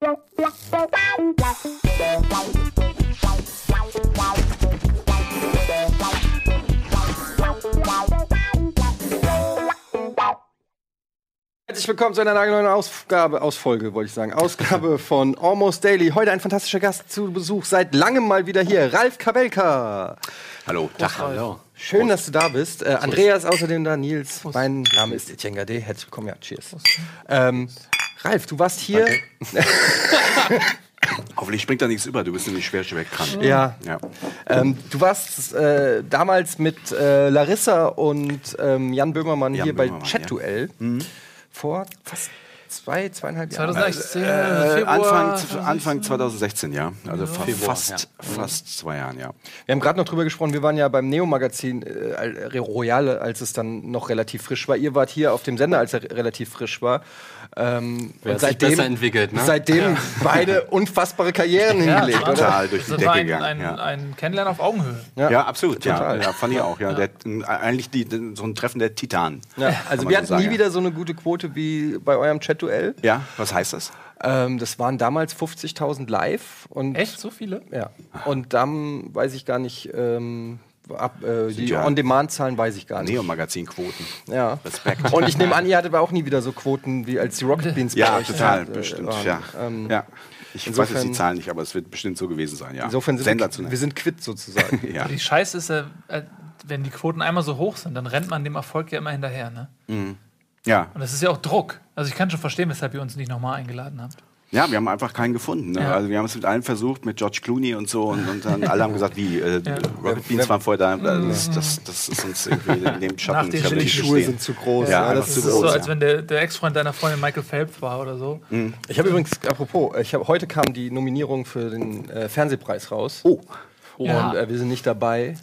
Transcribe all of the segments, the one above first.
Herzlich willkommen zu einer neuen Ausgabe, Ausfolge, wollte ich sagen. Ausgabe von Almost Daily. Heute ein fantastischer Gast zu Besuch. Seit langem mal wieder hier. Ralf Kabelka. Hallo. Tag. Hallo. Schön, dass du da bist. Äh, Andreas außerdem da, Nils. Mein Name ist Etienne Gade. Herzlich willkommen. Ja, cheers. Ähm, Ralf, du warst hier. Hoffentlich springt da nichts über. Du bist nämlich schwer wegkrank. Ja. ja. Ähm, du warst äh, damals mit äh, Larissa und ähm, Jan Böhmermann Jan hier Böhmermann, bei Chat-Duell. Vor fast zwei, zweieinhalb Jahren. 2016, Äh, Februar. Anfang, Anfang 2016, ja. Also fa Februar, fast, fast zwei Jahren, ja. Wir haben gerade noch drüber gesprochen, wir waren ja beim Neo-Magazin äh, Al- Royale, als es dann noch relativ frisch war. Ihr wart hier auf dem Sender, als er relativ frisch war. Ähm, Wer und sich besser entwickelt, ne? Seitdem beide unfassbare Karrieren Ja, hingelegt, das war- oder? Total durch die Das Decke ein, gegangen. ein, ja. ein Kennenlernen auf Augenhöhe. Ja, absolut. Ja, Total. ja, fand ich auch. Ja. Der, eigentlich die, so ein Treffen der Titanen. Ja, also wir so hatten sagen, nie ja. wieder so eine gute Quote wie bei eurem Chat-Duell. Ja, was heißt das? Ähm, das waren damals 50.000 live. Und Echt? So viele? Ja. Und dann weiß ich gar nicht, ähm, ab, äh, die ja- On-Demand-Zahlen weiß ich gar nicht. Neomagazin-Quoten. Ja. Respekt. Und ich nehme an, ihr hattet aber auch nie wieder so Quoten, wie als die Rocket Beans bei Ja, euch total, äh, bestimmt. waren. Ja. Ähm, ja. Ich weiß insofern- jetzt die Zahlen nicht, aber es wird bestimmt so gewesen sein. Ja. Insofern sind wir, Sensationell. wir sind quitt sozusagen. ja. Die Scheiße ist ja, äh, wenn die Quoten einmal so hoch sind, dann rennt man dem Erfolg ja immer hinterher. Ne? ja. Und das ist ja auch Druck. Also ich kann schon verstehen, weshalb ihr uns nicht nochmal eingeladen habt. Ja, wir haben einfach keinen gefunden. Ne? Ja. Also wir haben es mit allen versucht, mit George Clooney und so, und, und dann alle haben gesagt, wie, äh, Rocket Beans waren vorher da, also das, das, das ist uns irgendwie in dem Schatten. Nach den Die Schuhe sind zu groß. Ja, Ja, das zu Das ist ist so, groß, als ja. wenn der, der Ex-Freund deiner Freundin Michael Phelps war oder so. Ich habe übrigens, apropos, ich hab, heute kam die Nominierung für den äh, Fernsehpreis raus. Oh, Ja. Und äh, wir sind nicht dabei.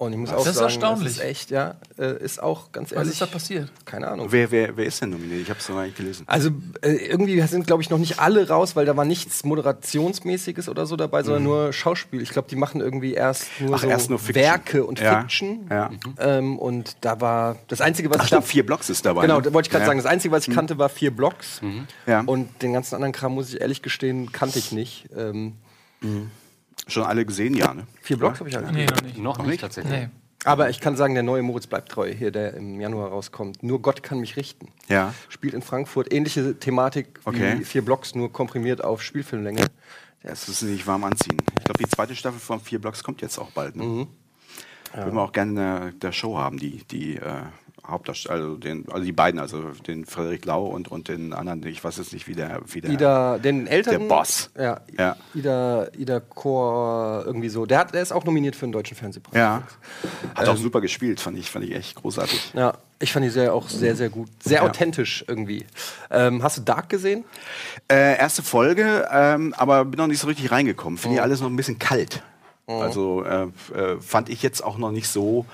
Und ich muss auch ist sagen, erstaunlich. das ist echt, ja, äh, ist auch ganz Was ehrlich. ist da passiert? Keine Ahnung. wer, wer, wer ist denn nominiert? Ich habe es noch gar nicht gelesen. Also äh, irgendwie sind, glaube ich, noch nicht alle raus, weil da war nichts Moderationsmäßiges oder so dabei, sondern nur Schauspiel. Ich glaube, die machen irgendwie erst nur, Mhm. Ach, so erst nur Fiction. Werke und Ja. Fiction. Ja. Ähm, und da war das Einzige, was Ach, ich da vier Blocks ist dabei. Genau, ne? da wollte ich gerade ja. sagen, das Einzige, was ich kannte, war vier Blocks. Ja. Und den ganzen anderen Kram, muss ich ehrlich gestehen, kannte ich nicht. Ähm, Schon alle gesehen, ja, ne? vier Blocks habe ich halt Nee, noch nicht. Noch nicht tatsächlich. Nee. Aber ich kann sagen, der neue Moritz bleibt treu, hier, der im Januar rauskommt. Nur Gott kann mich richten. Ja. Spielt in Frankfurt. Ähnliche Thematik Okay. wie vier Blocks, nur komprimiert auf Spielfilmlänge. Das ist nicht warm anziehen. Ich glaube, die zweite Staffel von vier Blocks kommt jetzt auch bald. Ne? Mhm. Würden wir auch gerne äh, der Show haben, die, die äh, Hauptdarsteller, also, den, also die beiden, also den Frederik Lau und, und den anderen, ich weiß jetzt nicht, wie der, wie der Ida, den älteren. Der Boss. Ja, Ja. Ida, Ida Chor, irgendwie so. Der, hat, der ist auch nominiert für den Deutschen Fernsehpreis. Ja. Hat Ähm, auch super gespielt, fand ich, fand ich echt großartig. Ja, ich fand die Serie auch sehr, sehr gut. Sehr Ja. authentisch irgendwie. Ähm, hast du Dark gesehen? Äh, erste Folge, ähm, aber bin noch nicht so richtig reingekommen. Finde ich alles noch ein bisschen kalt. Also äh, äh, fand ich jetzt auch noch nicht so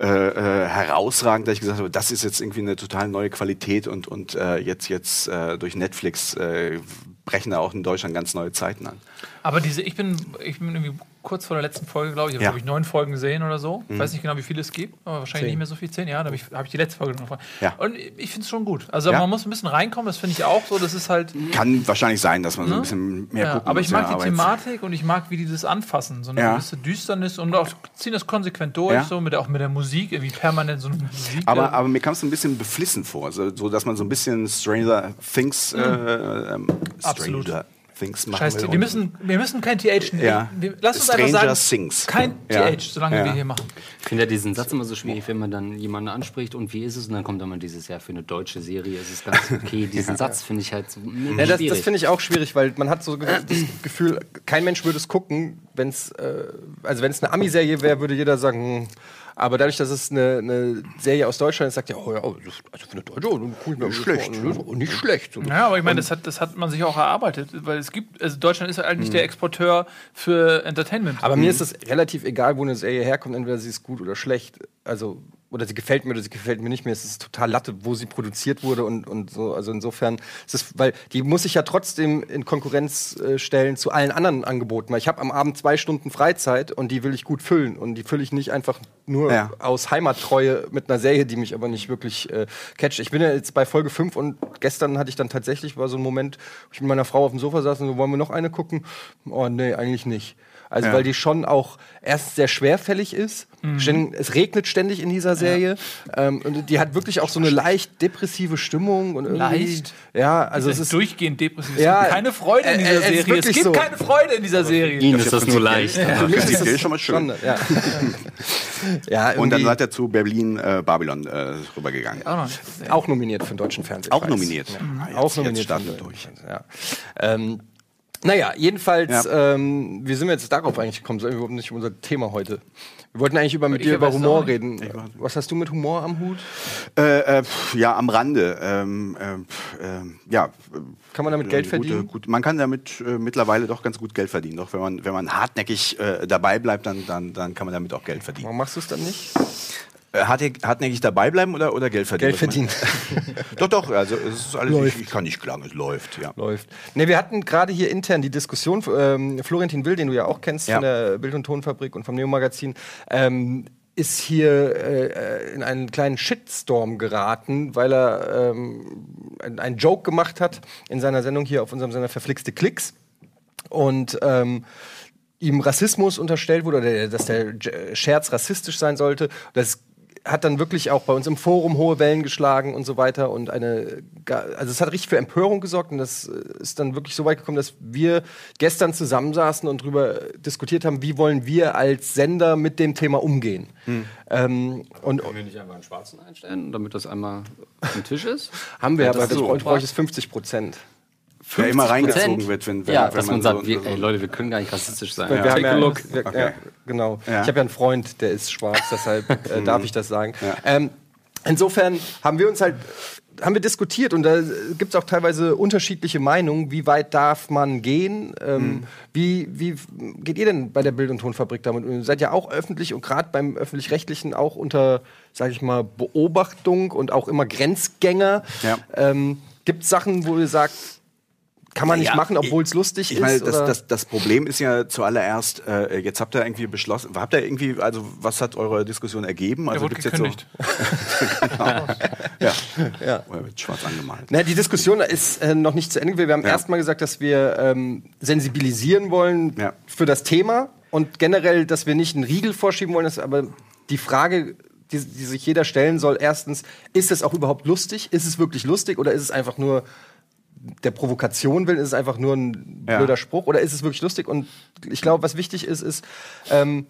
äh, äh, herausragend, dass ich gesagt habe, das ist jetzt irgendwie eine total neue Qualität und, und äh, jetzt, jetzt äh, durch Netflix äh, brechen da auch in Deutschland ganz neue Zeiten an. Aber diese, ich bin, ich bin irgendwie kurz vor der letzten Folge, glaube ich, ich habe Ja. glaube ich neun Folgen gesehen oder so. Ich weiß nicht genau, wie viele es gibt, aber wahrscheinlich Zehn. nicht mehr so viel. Zehn, ja, da habe ich, hab ich die letzte Folge noch. Ja. Und ich finde es schon gut. Also Ja. man muss ein bisschen reinkommen, das finde ich auch so. Das ist halt. Kann wahrscheinlich sein, dass man so ein bisschen mehr Ja, gucken aber muss. ich mag ja, die jetzt- Thematik und ich mag, wie die das anfassen. So eine Ja. gewisse Düsternis und auch ziehen das konsequent durch, Ja. so mit, der- auch mit der Musik, irgendwie permanent so eine Musik. Aber, äh, aber mir kam es ein bisschen beflissen vor, so, so dass man so ein bisschen Stranger Things, äh, ähm, Absolut. Things machen Scheiß, will. wir und- müssen, wir müssen kein TH. Ja. Wir, lass uns Stranger einfach sagen, Things. kein Ja. TH, solange Ja. wir hier machen. Ich finde ja diesen Satz immer so schwierig, wenn man dann jemanden anspricht und wie ist es? Und dann kommt dann mal dieses Jahr für eine deutsche Serie, ist es ganz okay. Diesen Satz finde ich halt so mm, Ja, das, schwierig. das finde ich auch schwierig, weil man hat so das Gefühl, kein Mensch würde es gucken, wenn es, äh, also wenn es eine Ami-Serie wäre, würde jeder sagen, hm. Aber dadurch, dass es eine, eine Serie aus Deutschland ist, sagt ja, oh ja, also für eine Deutsche, oh, cool, nicht schlecht. nicht schlecht. Ja, aber ich meine, das hat, das hat man sich auch erarbeitet, weil es gibt, also Deutschland ist ja eigentlich der Exporteur für Entertainment. Aber mir ist es relativ egal, wo eine Serie herkommt, entweder sie ist gut oder schlecht. Also oder sie gefällt mir oder sie gefällt mir nicht mehr. Es ist total Latte, wo sie produziert wurde und, und so. Also insofern ist es, weil die muss ich ja trotzdem in Konkurrenz äh, stellen zu allen anderen Angeboten. Weil ich habe am Abend zwei Stunden Freizeit und die will ich gut füllen. Und die fülle ich nicht einfach nur Ja. aus Heimattreue mit einer Serie, die mich aber nicht wirklich äh, catcht. Ich bin ja jetzt bei Folge 5 und gestern hatte ich dann tatsächlich, war so ein Moment, wo ich mit meiner Frau auf dem Sofa saß und so, wollen wir noch eine gucken? Oh nee, eigentlich nicht. Also Ja. weil die schon auch erst sehr schwerfällig ist. Ständig- Es regnet ständig in dieser Serie. Ähm, und die hat wirklich auch so eine leicht depressive Stimmung. Und irgendwie, Leicht? Ja, also Es es ist durchgehend depressiv. Ja, es gibt keine Freude in äh, dieser äh, ist Serie. Es gibt so. keine Freude in dieser Serie. Ihnen ist das nur leicht. Für aber- mich ist das schon mal schön. ja. ja, Und dann seid ihr zu Berlin äh, Babylon äh, rübergegangen. Auch auch nominiert für den deutschen Fernsehen. Auch nominiert. Ja. Ah, jetzt- auch jetzt nominiert. starten für wir den durch. Ja. Ähm, naja, jedenfalls, Ja. ähm, wie sind wir jetzt darauf eigentlich gekommen? Das ist überhaupt nicht unser Thema heute. Wir wollten eigentlich über mit Ich dir über Humor reden. Was hast du mit Humor am Hut? Äh, äh, pf, ja, am Rande. Ähm, ähm, ähm, ja, Kann man damit äh, Geld gute- verdienen? Gut, man kann damit äh, mittlerweile doch ganz gut Geld verdienen. Doch wenn man, wenn man hartnäckig äh, dabei bleibt, dann, dann, dann kann man damit auch Geld verdienen. Warum machst du es dann nicht? Äh, hartnäckig, dabei bleiben oder, oder Geld verdienen? Geld verdienen. doch, doch. Also es ist alles. Läuft. Ich, ich kann nicht klagen, es läuft. Ja. Läuft. Ne, wir hatten gerade hier intern die Diskussion, ähm, Florentin Will, den du ja auch kennst Ja. von der Bild- und Tonfabrik und vom Neo-Magazin, ähm, ist hier äh, in einen kleinen Shitstorm geraten, weil er ähm, ein- einen Joke gemacht hat in seiner Sendung hier auf unserem Sender Verflixte Klicks. Und ähm, ihm Rassismus unterstellt wurde, oder dass der Scherz rassistisch sein sollte. Das hat dann wirklich auch bei uns im Forum hohe Wellen geschlagen und so weiter und eine, also es hat richtig für Empörung gesorgt und das äh, ist dann wirklich so weit gekommen, dass wir gestern zusammensaßen und darüber diskutiert haben, wie wollen wir als Sender mit dem Thema umgehen. Ähm, und Können wir nicht einfach einen Schwarzen einstellen, damit das einmal auf dem Tisch ist? haben wir, Ja, aber das das so. bräuchte bräuchte es 50 Prozent. Der immer 50%? reingezogen wird, wenn, wenn, ja, wenn dass man, so- sagt, wir, so- ey, Leute, wir können gar nicht rassistisch sein. Wir haben Take ja, a look. Wir, Okay. ja, genau. Ja. Ich habe ja einen Freund, der ist schwarz, deshalb äh, darf ich das sagen. Ja. Ähm, insofern haben wir uns halt haben wir diskutiert und da gibt es auch teilweise unterschiedliche Meinungen, wie weit darf man gehen? Ähm, wie, wie geht ihr denn bei der Bild- und Tonfabrik damit? Ihr seid ja auch öffentlich und gerade beim öffentlich-rechtlichen auch unter, sage ich mal, Beobachtung und auch immer Grenzgänger. Ja. Ähm, gibt es Sachen, wo ihr sagt, kann man nicht Ja, machen, obwohl es lustig ich ist? meine, das, oder? das, das Problem ist ja zuallererst, äh, jetzt habt ihr irgendwie beschlossen, habt ihr irgendwie, also was hat eure Diskussion ergeben? Also wurde gibt's jetzt so, gekündigt. ja, Ja. Oder wird schwarz angemalt. Na, die Diskussion ist äh, noch nicht zu Ende. Wir haben Ja. erstmal gesagt, dass wir ähm, sensibilisieren wollen Ja. für das Thema und generell, dass wir nicht einen Riegel vorschieben wollen. Dass, aber die Frage, die, die sich jeder stellen soll, erstens, ist es auch überhaupt lustig? Ist es wirklich lustig oder ist es einfach nur der Provokation willen? Ist es einfach nur ein Ja. blöder Spruch oder ist es wirklich lustig? Und ich glaube, was wichtig ist, ist, ähm,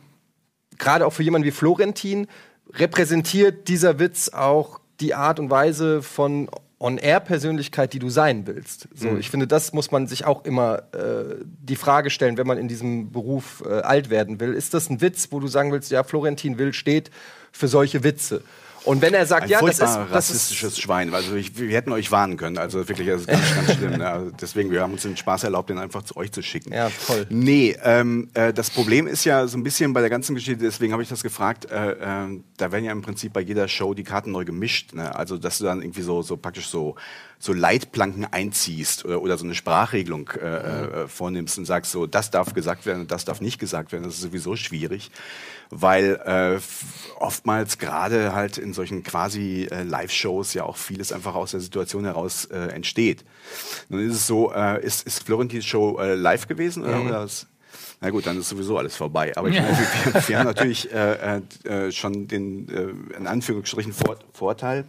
gerade auch für jemanden wie Florentin, repräsentiert dieser Witz auch die Art und Weise von On-Air-Persönlichkeit, die du sein willst. So, Ich finde, das muss man sich auch immer äh, die Frage stellen, wenn man in diesem Beruf äh, alt werden will. Ist das ein Witz, wo du sagen willst, ja, Florentin Will steht für solche Witze? Und wenn er sagt, Ein ja, das ist, das ist rassistisches Schwein. Also ich, wir hätten euch warnen können. Also wirklich, das ist ganz, ganz schlimm. Ne? Also deswegen, wir haben uns den Spaß erlaubt, den einfach zu euch zu schicken. Ja, toll. Nee, ähm, äh, das Problem ist ja so ein bisschen bei der ganzen Geschichte, deswegen habe ich das gefragt, äh, ähm, da werden ja im Prinzip bei jeder Show die Karten neu gemischt. Ne? Also, dass du dann irgendwie so, so praktisch so, so Leitplanken einziehst oder, oder so eine Sprachregelung äh, äh, vornimmst und sagst so, das darf gesagt werden und das darf nicht gesagt werden. Das ist sowieso schwierig, weil äh, oftmals gerade halt in solchen quasi äh, Live-Shows ja auch vieles einfach aus der Situation heraus äh, entsteht. Nun ist es so, äh, ist, ist Florentins Show äh, live gewesen oder, oder was? Na gut, dann ist sowieso alles vorbei. Aber ich meine, wir, wir haben natürlich äh, äh, äh, schon den, äh, in Anführungsstrichen, Vor Vorteil.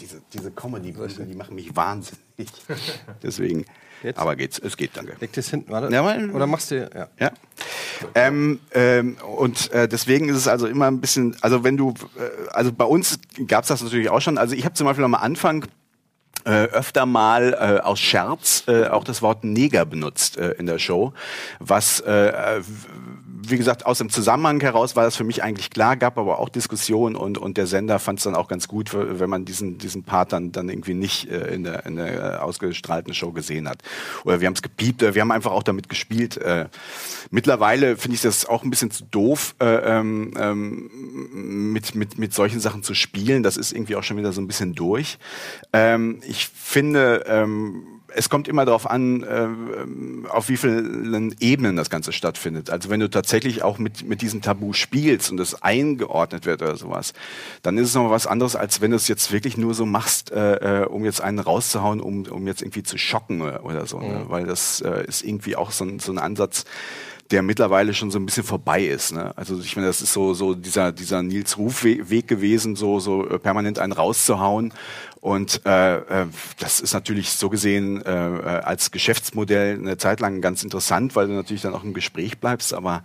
Diese, diese comedy die machen mich wahnsinnig. Deswegen. Jetzt? Aber geht's, es geht, danke. Legt es hinten, warte. Ja, weil- Oder machst du, ja. Ja. Ähm, ähm, und äh, deswegen ist es also immer ein bisschen, also wenn du, äh, also bei uns gab es das natürlich auch schon. Also ich habe zum Beispiel am Anfang äh, öfter mal äh, aus Scherz äh, auch das Wort Neger benutzt äh, in der Show, was äh, wie gesagt, aus dem Zusammenhang heraus war das für mich eigentlich klar, gab aber auch Diskussionen und, und der Sender fand es dann auch ganz gut, wenn man diesen, diesen Part dann, dann irgendwie nicht äh, in, der, in der ausgestrahlten Show gesehen hat. Oder wir haben es gepiept, äh, wir haben einfach auch damit gespielt. Äh, mittlerweile finde ich das auch ein bisschen zu doof, äh, ähm, ähm, mit, mit, mit solchen Sachen zu spielen. Das ist irgendwie auch schon wieder so ein bisschen durch. Ähm, ich finde, ähm, es kommt immer darauf an, äh, auf wie vielen Ebenen das Ganze stattfindet. Also wenn du tatsächlich auch mit, mit diesem Tabu spielst und es eingeordnet wird oder sowas, dann ist es noch was anderes, als wenn du es jetzt wirklich nur so machst, äh, äh um jetzt einen rauszuhauen, um, um jetzt irgendwie zu schocken oder, oder so. Ne? Mhm. Ne? Weil das äh, ist irgendwie auch so ein, so ein Ansatz, der mittlerweile schon so ein bisschen vorbei ist. Ne? Also ich meine, das ist so so dieser dieser Nils Ruf Weg gewesen, so so äh, permanent einen rauszuhauen und äh, äh, das ist natürlich so gesehen äh, äh, als Geschäftsmodell eine Zeit lang ganz interessant, weil du natürlich dann auch im Gespräch bleibst, aber,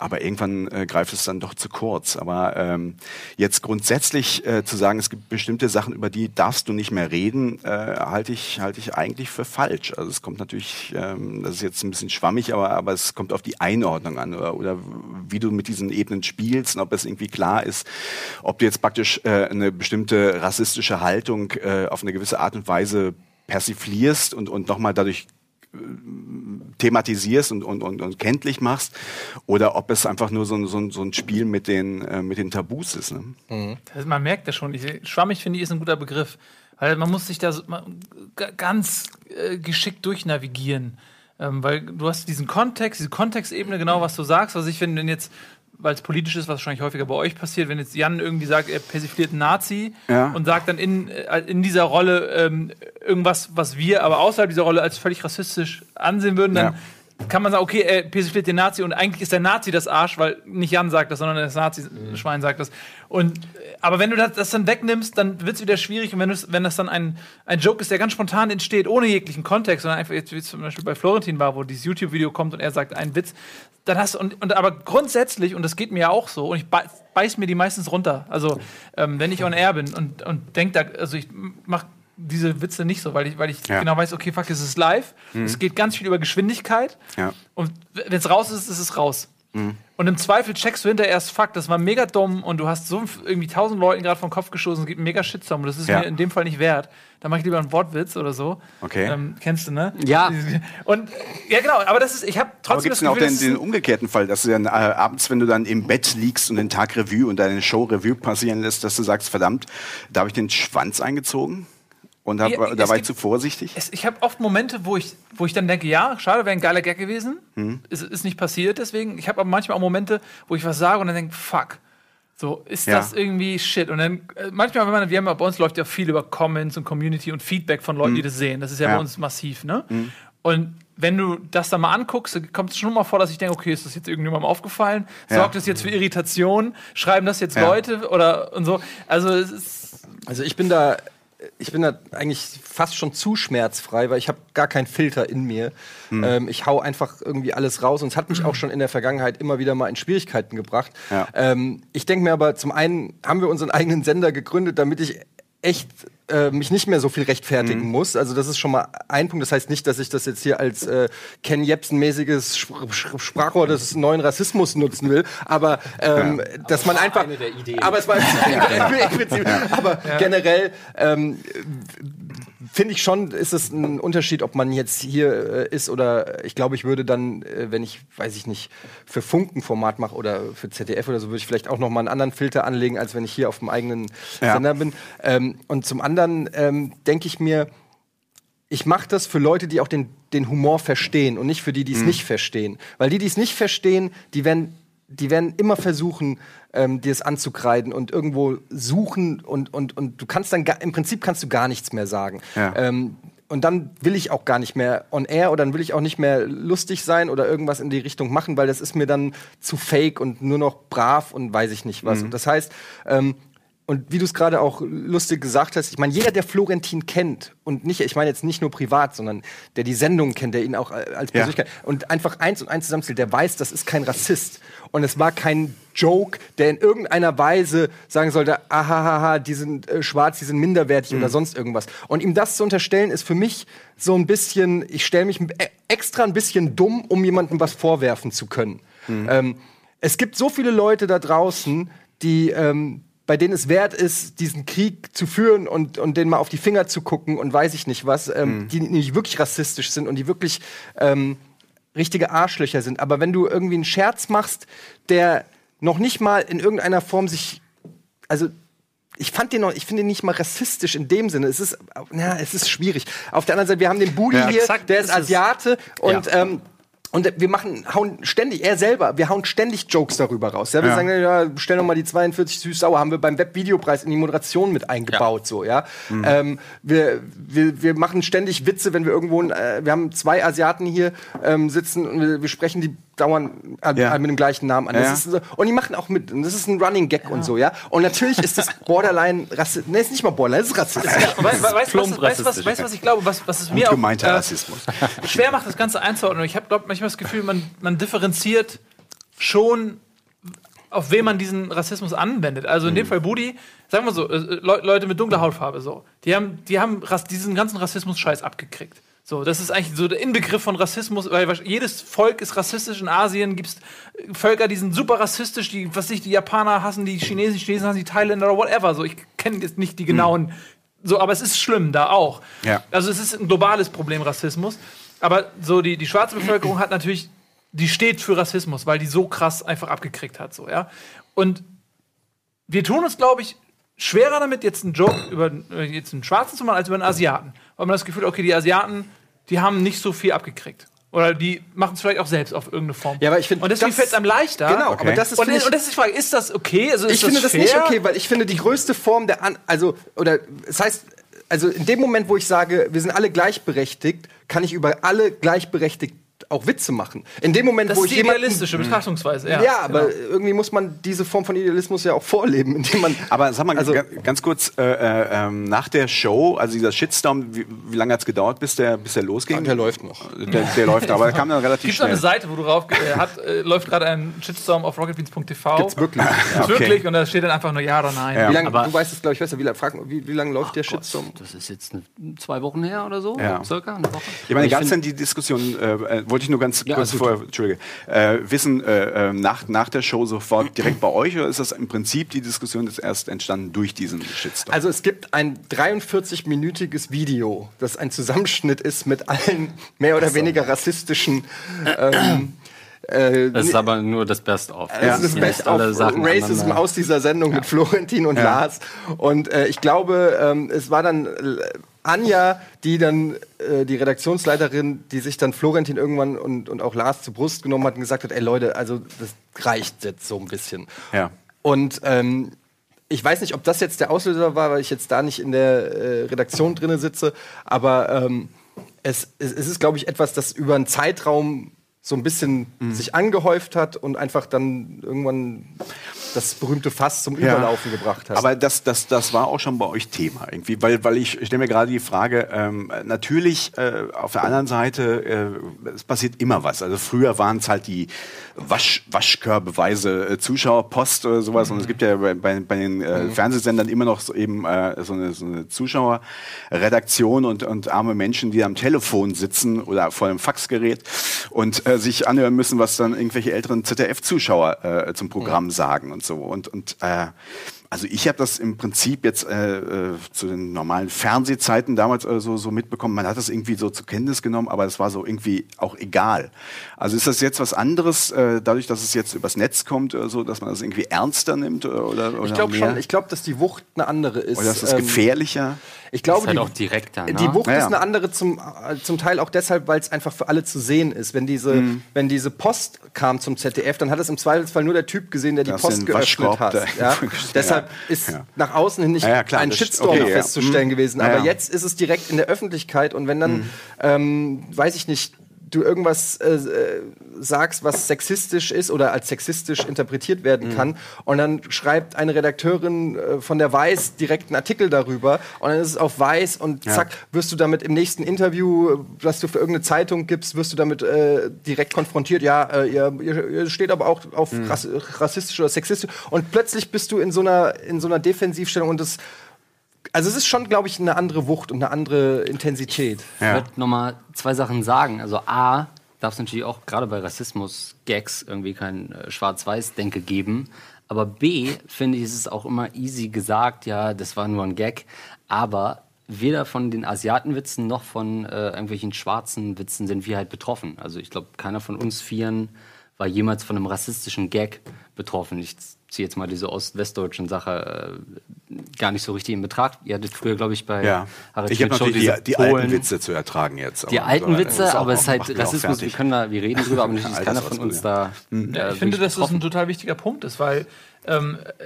aber irgendwann äh, greift es dann doch zu kurz. Aber ähm, jetzt grundsätzlich äh, zu sagen, es gibt bestimmte Sachen, über die darfst du nicht mehr reden, äh, halte ich, halte ich eigentlich für falsch. Also es kommt natürlich, ähm, das ist jetzt ein bisschen schwammig, aber, aber es kommt auf die Einordnung an oder, oder wie du mit diesen Ebenen spielst und ob es irgendwie klar ist, ob du jetzt praktisch äh, eine bestimmte rassistische Haltung äh, auf eine gewisse Art und Weise persiflierst und, und nochmal dadurch äh, thematisierst und, und, und, und kenntlich machst oder ob es einfach nur so ein, so so ein Spiel mit den, äh, mit den Tabus ist. Ne? Mhm. Das, man merkt das schon. Ich, schwammig finde ich ist ein guter Begriff. Weil man muss sich da so, man, ganz äh, geschickt durchnavigieren. Ähm, weil du hast diesen Kontext, diese Kontextebene, genau was du sagst. Was ich finde, wenn jetzt weil es politisch ist, was wahrscheinlich häufiger bei euch passiert, wenn jetzt Jan irgendwie sagt, er persifliert einen Nazi ja. und sagt dann in, äh, in dieser Rolle ähm, irgendwas, was wir aber außerhalb dieser Rolle als völlig rassistisch ansehen würden, dann ja kann man sagen, okay, er persifliert den Nazi und eigentlich ist der Nazi das Arsch, weil nicht Jan sagt das, sondern das Nazi-Schwein sagt das. Und, aber wenn du das, das dann wegnimmst, dann wird es wieder schwierig. Und wenn, wenn das dann ein, ein Joke ist, der ganz spontan entsteht, ohne jeglichen Kontext, sondern einfach jetzt, wie zum Beispiel bei Florentin war, wo dieses YouTube-Video kommt und er sagt einen Witz, dann hast du, und, und aber grundsätzlich, und das geht mir ja auch so, und ich beiß mir die meistens runter. Also, ähm, wenn ich on air bin und, und denk da, also ich mach diese Witze nicht so, weil ich, weil ich ja. genau weiß, okay, fuck, es ist live. Mhm. Es geht ganz viel über Geschwindigkeit. Ja. Und wenn es raus ist, ist es raus. Mhm. Und im Zweifel checkst du hinterher erst, fuck, das war mega dumm und du hast so irgendwie tausend Leuten gerade vom Kopf geschossen, es gibt einen mega Shitstorm und das ist ja. mir in dem Fall nicht wert. Da mache ich lieber einen Wortwitz oder so. Okay. Ähm, kennst du, ne? Ja. Und ja, genau, aber das ist, ich habe trotzdem. Aber gibt es auch den, den, umgekehrten Fall, dass du dann äh, abends, wenn du dann im Bett liegst und den Tag Revue und deine Show Revue passieren lässt, dass du sagst, verdammt, da habe ich den Schwanz eingezogen? Und hab, ja, da war ich zu vorsichtig? Es, ich habe oft Momente, wo ich, wo ich dann denke, ja, schade, wäre ein geiler Gag gewesen. Mhm. Ist, ist nicht passiert, deswegen. Ich habe aber manchmal auch Momente, wo ich was sage und dann denke, fuck. So, ist ja. das irgendwie shit? Und dann, äh, manchmal, wenn man, wir haben ja, bei uns läuft ja viel über Comments und Community und Feedback von Leuten, mhm. die das sehen. Das ist ja, ja. bei uns massiv, ne? Mhm. Und wenn du das dann mal anguckst, kommt es schon mal vor, dass ich denke, okay, ist das jetzt irgendjemandem aufgefallen? Sorgt das jetzt für Irritation? Schreiben das jetzt Leute oder und so? Also es ist. Also ich bin da ich bin da eigentlich fast schon zu schmerzfrei, weil ich habe gar keinen Filter in mir. Hm. Ähm, ich hau einfach irgendwie alles raus und es hat mich auch schon in der Vergangenheit immer wieder mal in Schwierigkeiten gebracht. Ja. Ähm, ich denke mir aber, zum einen haben wir unseren eigenen Sender gegründet, damit ich echt äh, mich nicht mehr so viel rechtfertigen mhm. muss. Also das ist schon mal ein Punkt. Das heißt nicht, dass ich das jetzt hier als äh, Ken Jebsen-mäßiges Sprachrohr des neuen Rassismus nutzen will, aber ähm, ja. dass aber man einfach. Eine der Ideen. Aber es war im Prinzip. Aber ja. generell ähm, finde ich schon, ist es ein Unterschied, ob man jetzt hier äh, ist oder ich glaube, ich würde dann, äh, wenn ich, weiß ich nicht, für Funkenformat mache oder für ZDF oder so, würde ich vielleicht auch noch mal einen anderen Filter anlegen, als wenn ich hier auf dem eigenen ja. Sender bin. Ähm, und zum anderen ähm, denke ich mir, ich mache das für Leute, die auch den, den Humor verstehen und nicht für die, die es mhm. nicht verstehen. Weil die, die es nicht verstehen, die werden die werden immer versuchen, ähm, dir es anzukreiden und irgendwo suchen und, und, und du kannst dann, im Prinzip kannst du gar nichts mehr sagen. Ja. Ähm, und dann will ich auch gar nicht mehr on air oder dann will ich auch nicht mehr lustig sein oder irgendwas in die Richtung machen, weil das ist mir dann zu fake und nur noch brav und weiß ich nicht was. Mhm. Das heißt, ähm, und wie du es gerade auch lustig gesagt hast, ich meine, jeder, der Florentin kennt und nicht, ich meine jetzt nicht nur privat, sondern der die Sendung kennt, der ihn auch äh, als Ja. Persönlichkeit und einfach eins und eins zusammenzählt, der weiß, das ist kein Rassist und es war kein Joke, der in irgendeiner Weise sagen sollte, ahahaha, die sind äh, schwarz, die sind minderwertig oder sonst irgendwas. Und ihm das zu unterstellen, ist für mich so ein bisschen, ich stelle mich e- extra ein bisschen dumm, um jemandem was vorwerfen zu können. Ähm, es gibt so viele Leute da draußen, die ähm, bei denen es wert ist, diesen Krieg zu führen und, und denen mal auf die Finger zu gucken und weiß ich nicht was, ähm, die nicht wirklich rassistisch sind und die wirklich ähm, richtige Arschlöcher sind. Aber wenn du irgendwie einen Scherz machst, der noch nicht mal in irgendeiner Form sich, also ich fand den noch, ich finde den nicht mal rassistisch in dem Sinne. Es ist, ja, es ist schwierig. Auf der anderen Seite, wir haben den Budi Ja. hier, Exakt, der ist ist. Asiate und Ja. ähm, und wir machen, hauen ständig, er selber, wir hauen ständig Jokes darüber raus. Ja, wir Ja. sagen, ja, stell doch mal die 42 süß-sauer, haben wir beim Webvideopreis in die Moderation mit eingebaut, so, ja. Mhm. Ähm, wir, wir, wir machen ständig Witze, wenn wir irgendwo, äh, wir haben zwei Asiaten hier ähm, sitzen und wir, wir sprechen die dauernd äh, Ja. mit dem gleichen Namen an. Das Ja. ist so, und die machen auch mit, und das ist ein Running Gag und so, ja. Und natürlich ist das Borderline rassistisch, ne, ist nicht mal Borderline, das ist rassistisch. Weißt du, was, rassistisch. weißt, du, was ich glaube, was, was es Gut mir auch gemeinter äh, Rassismus. schwer macht, das Ganze einzuordnen. Ich habe, glaube manchmal das Gefühl, man, man differenziert schon, auf wen man diesen Rassismus anwendet. Also in dem Fall Budi, sagen wir so, äh, Le Leute mit dunkler Hautfarbe, so, die haben, die haben diesen ganzen Rassismus-Scheiß abgekriegt. So, das ist eigentlich so der Inbegriff von Rassismus, weil jedes Volk ist rassistisch. In Asien gibt es Völker, die sind super rassistisch, die, was ich, die Japaner hassen, die Chinesen, die Chinesen hassen die Thailänder oder whatever. So, ich kenne jetzt nicht die genauen, so, aber es ist schlimm da auch. Ja. Also es ist ein globales Problem, Rassismus. Aber so die, die schwarze Bevölkerung hat natürlich, die steht für Rassismus, weil die so krass einfach abgekriegt hat. So, ja? Und wir tun uns, glaube ich, schwerer damit, jetzt einen Joke über äh, jetzt einen Schwarzen zu machen, als über einen Asiaten. Weil man das Gefühl hat, okay, die Asiaten, die haben nicht so viel abgekriegt. Oder die machen es vielleicht auch selbst auf irgendeine Form. Ja, aber ich finde, Und deswegen das- fällt es einem leichter. Genau, Okay. aber das ist Und, ich- und das ist die Frage, ist das okay? Also ist ich finde das fair? nicht okay, weil ich finde die größte Form der An also oder es heißt also in dem Moment, wo ich sage, wir sind alle gleichberechtigt, kann ich über alle gleichberechtigt auch Witze machen. In dem Moment, Das wo ist ich die jemanden idealistische Betrachtungsweise. Ja, ja, aber genau. irgendwie muss man diese Form von Idealismus ja auch vorleben, indem man Aber sag mal Also- ga- ganz kurz, äh, äh, ähm, nach der Show, also dieser Shitstorm, wie, wie lange hat es gedauert, bis der, bis der losging? Ah, der läuft noch. Der, der läuft, aber der kam dann relativ Gibt es eine schnell. Seite, wo du rauf äh, hat, äh, läuft gerade ein Shitstorm auf rocketbeans.tv? Gibt's wirklich. Gibt's okay. wirklich und da steht dann einfach nur Ja oder Nein. Ja. Wie lange, aber- du weißt es, glaube ich, besser. Wie lange, frag, wie, wie lange läuft der Gott, Shitstorm? das ist jetzt eine, zwei Wochen her oder so, Ja. circa eine Woche. Ich meine, Ich gab es denn die Diskussion, äh, äh, wollte ich nur ganz Ja, kurz vorher, Entschuldige, äh, wissen, äh, äh, nach, nach der Show sofort direkt bei euch oder ist das im Prinzip die Diskussion jetzt erst entstanden durch diesen Shitstorm? Also es gibt ein 43-minütiges Video, das ein Zusammenschnitt ist mit allen mehr oder weniger rassistischen ähm, äh, Das ist aber nur das Best-of. Das ist das Nicht Best alle of Sachen Racism aus dieser Sendung mit Florentin und Lars. Und äh, ich glaube, ähm, es war dann äh, Anja, die dann äh, die Redaktionsleiterin, die sich dann Florentin irgendwann und, und auch Lars zur Brust genommen hat und gesagt hat, ey Leute, also das reicht jetzt so ein bisschen. Ja. Und ähm, ich weiß nicht, ob das jetzt der Auslöser war, weil ich jetzt da nicht in der äh, Redaktion drinne sitze, aber ähm, es, es, es ist, glaube ich, etwas, das über einen Zeitraum so ein bisschen Mhm. sich angehäuft hat und einfach dann irgendwann das berühmte Fass zum Überlaufen gebracht hat. Aber das, das, das war auch schon bei euch Thema irgendwie, weil, weil ich, ich stelle mir gerade die Frage, ähm, natürlich äh, auf der anderen Seite, äh, es passiert immer was. Also früher waren es halt die Wasch, Waschkörbeweise äh, Zuschauerpost oder sowas. Und es gibt ja bei, bei, bei den äh, Fernsehsendern immer noch so eben äh, so eine, so eine Zuschauerredaktion und, und arme Menschen, die am Telefon sitzen oder vor einem Faxgerät und äh, sich anhören müssen, was dann irgendwelche älteren ZDF-Zuschauer äh, zum Programm sagen. Und so. Und, und äh, also ich habe das im Prinzip jetzt äh, äh, zu den normalen Fernsehzeiten damals äh, so, so mitbekommen. Man hat das irgendwie so zur Kenntnis genommen, aber es war so irgendwie auch egal. Also ist das jetzt was anderes, äh, dadurch, dass es jetzt übers Netz kommt, oder so, dass man das irgendwie ernster nimmt oder, oder ich glaube schon, ich glaube, dass die Wucht eine andere ist. oder ist das Ähm, gefährlicher? Ich glaube, ist halt die, auch direkter. Ne? Die Wucht Ja, ist ja. eine andere zum, äh, zum Teil auch deshalb, weil es einfach für alle zu sehen ist. Wenn diese, Mhm. wenn diese Post kam zum ZDF, dann hat es im Zweifelsfall nur der Typ gesehen, der die Das Post geöffnet hat. Ja? Deshalb Ist Ja. nach außen hin nicht Ja, klar, ein Shitstorm okay, festzustellen Mhm. gewesen. Aber jetzt ist es direkt in der Öffentlichkeit und wenn dann, Mhm. ähm, weiß ich nicht, du irgendwas äh, äh, sagst, was sexistisch ist oder als sexistisch interpretiert werden Mhm. kann. Und dann schreibt eine Redakteurin äh, von der Weiß direkt einen Artikel darüber. Und dann ist es auf Weiß und zack, wirst du damit im nächsten Interview, was du für irgendeine Zeitung gibst, wirst du damit äh, direkt konfrontiert. Ja, äh, ihr, ihr, ihr steht aber auch auf Mhm. rass, rassistisch oder sexistisch. Und plötzlich bist du in so einer, in so einer Defensivstellung und das. Also es ist schon, glaube ich, eine andere Wucht und eine andere Intensität. Ich würde nochmal zwei Sachen sagen. Also A, darf es natürlich auch gerade bei Rassismus-Gags irgendwie kein äh, Schwarz-Weiß-Denke geben. Aber B, finde ich, ist es auch immer easy gesagt, ja, das war nur ein Gag. Aber weder von den Asiatenwitzen noch von äh, irgendwelchen schwarzen Witzen sind wir halt betroffen. Also ich glaube, keiner von uns Vieren war jemals von einem rassistischen Gag betroffen. Ich ziehe jetzt mal diese ost-westdeutschen Sache äh, gar nicht so richtig in Betracht. Ihr hattet früher, glaube ich, bei Ja. Harald Ich habe natürlich die, die alten Witze zu ertragen jetzt. die alten Witze, das ist auch- aber es ist halt Rassismus. Wir können da, wir reden drüber, aber natürlich ist keiner von uns da. Ja, äh, ich finde, dass das ein total wichtiger Punkt ist, weil ähm, äh,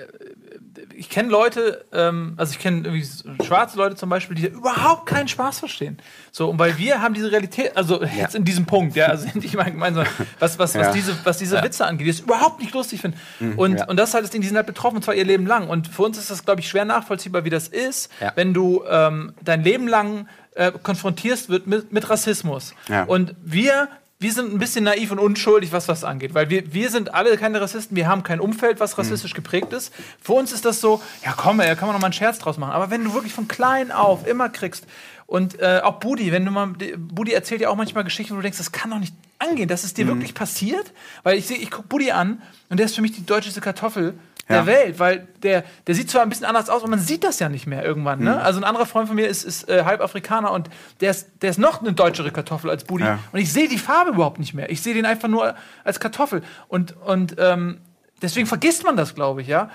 ich kenne Leute, ähm, also ich kenne irgendwie schwarze Leute zum Beispiel, die überhaupt keinen Spaß verstehen. So, und weil wir haben diese Realität, also jetzt in diesem Punkt, ja, also nicht mal gemeinsam, was, was, was Ja. diese, was diese Witze angeht, die es überhaupt nicht lustig finden. Und, und das ist halt das Ding, die sind halt betroffen, und zwar ihr Leben lang. Und für uns ist das, glaube ich, schwer nachvollziehbar, wie das ist, Ja. wenn du ähm, dein Leben lang äh, konfrontierst wird mit, mit Rassismus. Ja. Und wir, wir sind ein bisschen naiv und unschuldig, was das angeht, weil wir, wir sind alle keine Rassisten, wir haben kein Umfeld, was rassistisch geprägt ist. Für uns ist das so, ja komm, da kann man noch mal einen Scherz draus machen. Aber wenn du wirklich von klein auf immer kriegst und äh, auch Budi, wenn du mal, Budi erzählt ja auch manchmal Geschichten, wo du denkst, das kann doch nicht angehen, dass es dir wirklich passiert, weil ich sehe, ich gucke Budi an und der ist für mich die deutscheste Kartoffel der Ja. Welt, weil der, der sieht zwar ein bisschen anders aus, aber man sieht das ja nicht mehr irgendwann. Ne? Also ein anderer Freund von mir ist, ist äh, halb Afrikaner und der ist, der ist noch eine deutschere Kartoffel als Budi. Ja. Und ich sehe die Farbe überhaupt nicht mehr. Ich sehe den einfach nur als Kartoffel. Und, und ähm, deswegen vergisst man das, glaube ich, ja.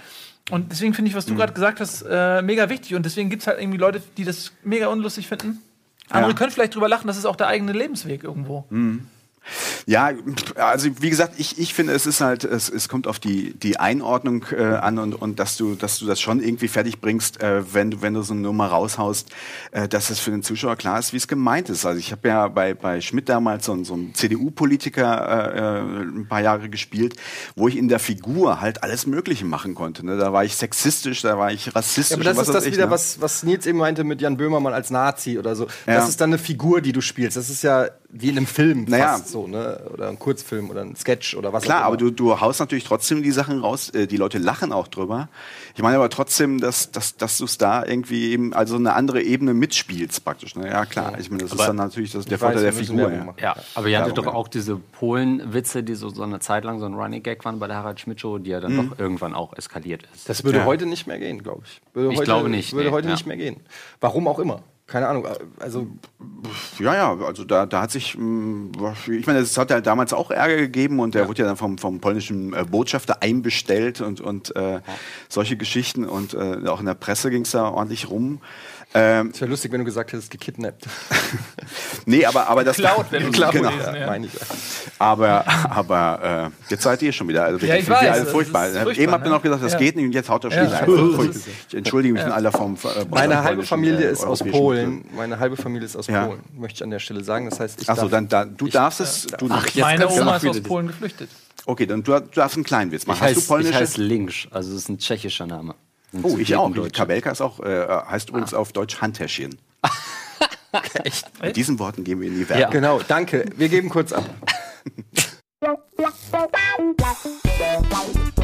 Und deswegen finde ich, was du gerade gesagt hast, äh, mega wichtig. Und deswegen gibt es halt irgendwie Leute, die das mega unlustig finden. Andere Ja. können vielleicht drüber lachen, das ist auch der eigene Lebensweg irgendwo. Ja, also wie gesagt, ich, ich finde, es ist halt, es, es kommt auf die, die Einordnung äh, an und, und dass du, dass du das schon irgendwie fertig bringst, äh, wenn du, wenn du so eine Nummer raushaust, äh, dass es für den Zuschauer klar ist, wie es gemeint ist. Also ich habe ja bei, bei Schmidt damals so, einen- so einen CDU-Politiker äh, äh, ein paar Jahre gespielt, wo ich in der Figur halt alles Mögliche machen konnte. Ne? Da war ich sexistisch, da war ich rassistisch. Ja, aber das was ist das ich, wieder, ne? was, was Nils eben meinte mit Jan Böhmermann als Nazi oder so. Ja. Das ist dann eine Figur, die du spielst. Das ist ja wie in einem Film Naja. fast so, ne? Oder ein Kurzfilm oder ein Sketch oder was Klar, auch immer. aber du, du haust natürlich trotzdem die Sachen raus. Äh, die Leute lachen auch drüber. Ich meine aber trotzdem, dass, dass, dass du es da irgendwie eben, also eine andere Ebene mitspielst praktisch. Ne? Ja, klar. Ich meine, das ist dann natürlich das, der weiß, Vorteil der Figur. Ja. Ja, aber ihr hattet doch ja. auch diese Polen-Witze, die so, so eine Zeit lang so ein Running Gag waren bei der Harald Schmidt Show, die ja dann doch irgendwann auch eskaliert ist. Das würde Ja. heute nicht mehr gehen, glaube ich. Würde Ich heute, glaube nicht, Würde nee, heute ja. nicht mehr gehen. Warum auch immer. Keine Ahnung. Also, Ja, ja, also da, da hat sich, mh, ich meine, es hat ja damals auch Ärger gegeben und der wurde ja dann vom, vom polnischen äh, Botschafter einbestellt und, und äh, solche Geschichten und äh, auch in der Presse ging es da ordentlich rum. Ähm, es wäre lustig, wenn du gesagt hättest, gekidnappt. nee, aber, aber das Geklaut, wenn du genau. so gelesen, ja. meine ich. ja. Aber, aber äh, jetzt seid ihr schon wieder. Also Ja, ich finde weiß, alles das furchtbar. ist furchtbar, Eben habt ihr ne? noch gesagt, das Ja. geht nicht und jetzt haut er schon Ja. wieder entschuldige mich in aller Form. äh, Meine halbe Familie äh, ist aus europäischen- Polen. Meine halbe Familie ist aus Ja. Polen. Möchte ich an der Stelle sagen. Das heißt, ich Achso, darf- dann da, du darfst es. Du, Ach, jetzt Meine Oma ist aus das- Polen geflüchtet. okay, dann du, du darfst einen kleinen Witz machen. Ich Hast du heiße polnische? heiß Links, also es ist ein tschechischer Name. Ein oh, ich auch. Kabelka ist auch, äh, heißt übrigens auf Deutsch Handtäschchen. Echt? Mit diesen Worten gehen wir in die Werbung. Genau, danke. Wir geben kurz ab.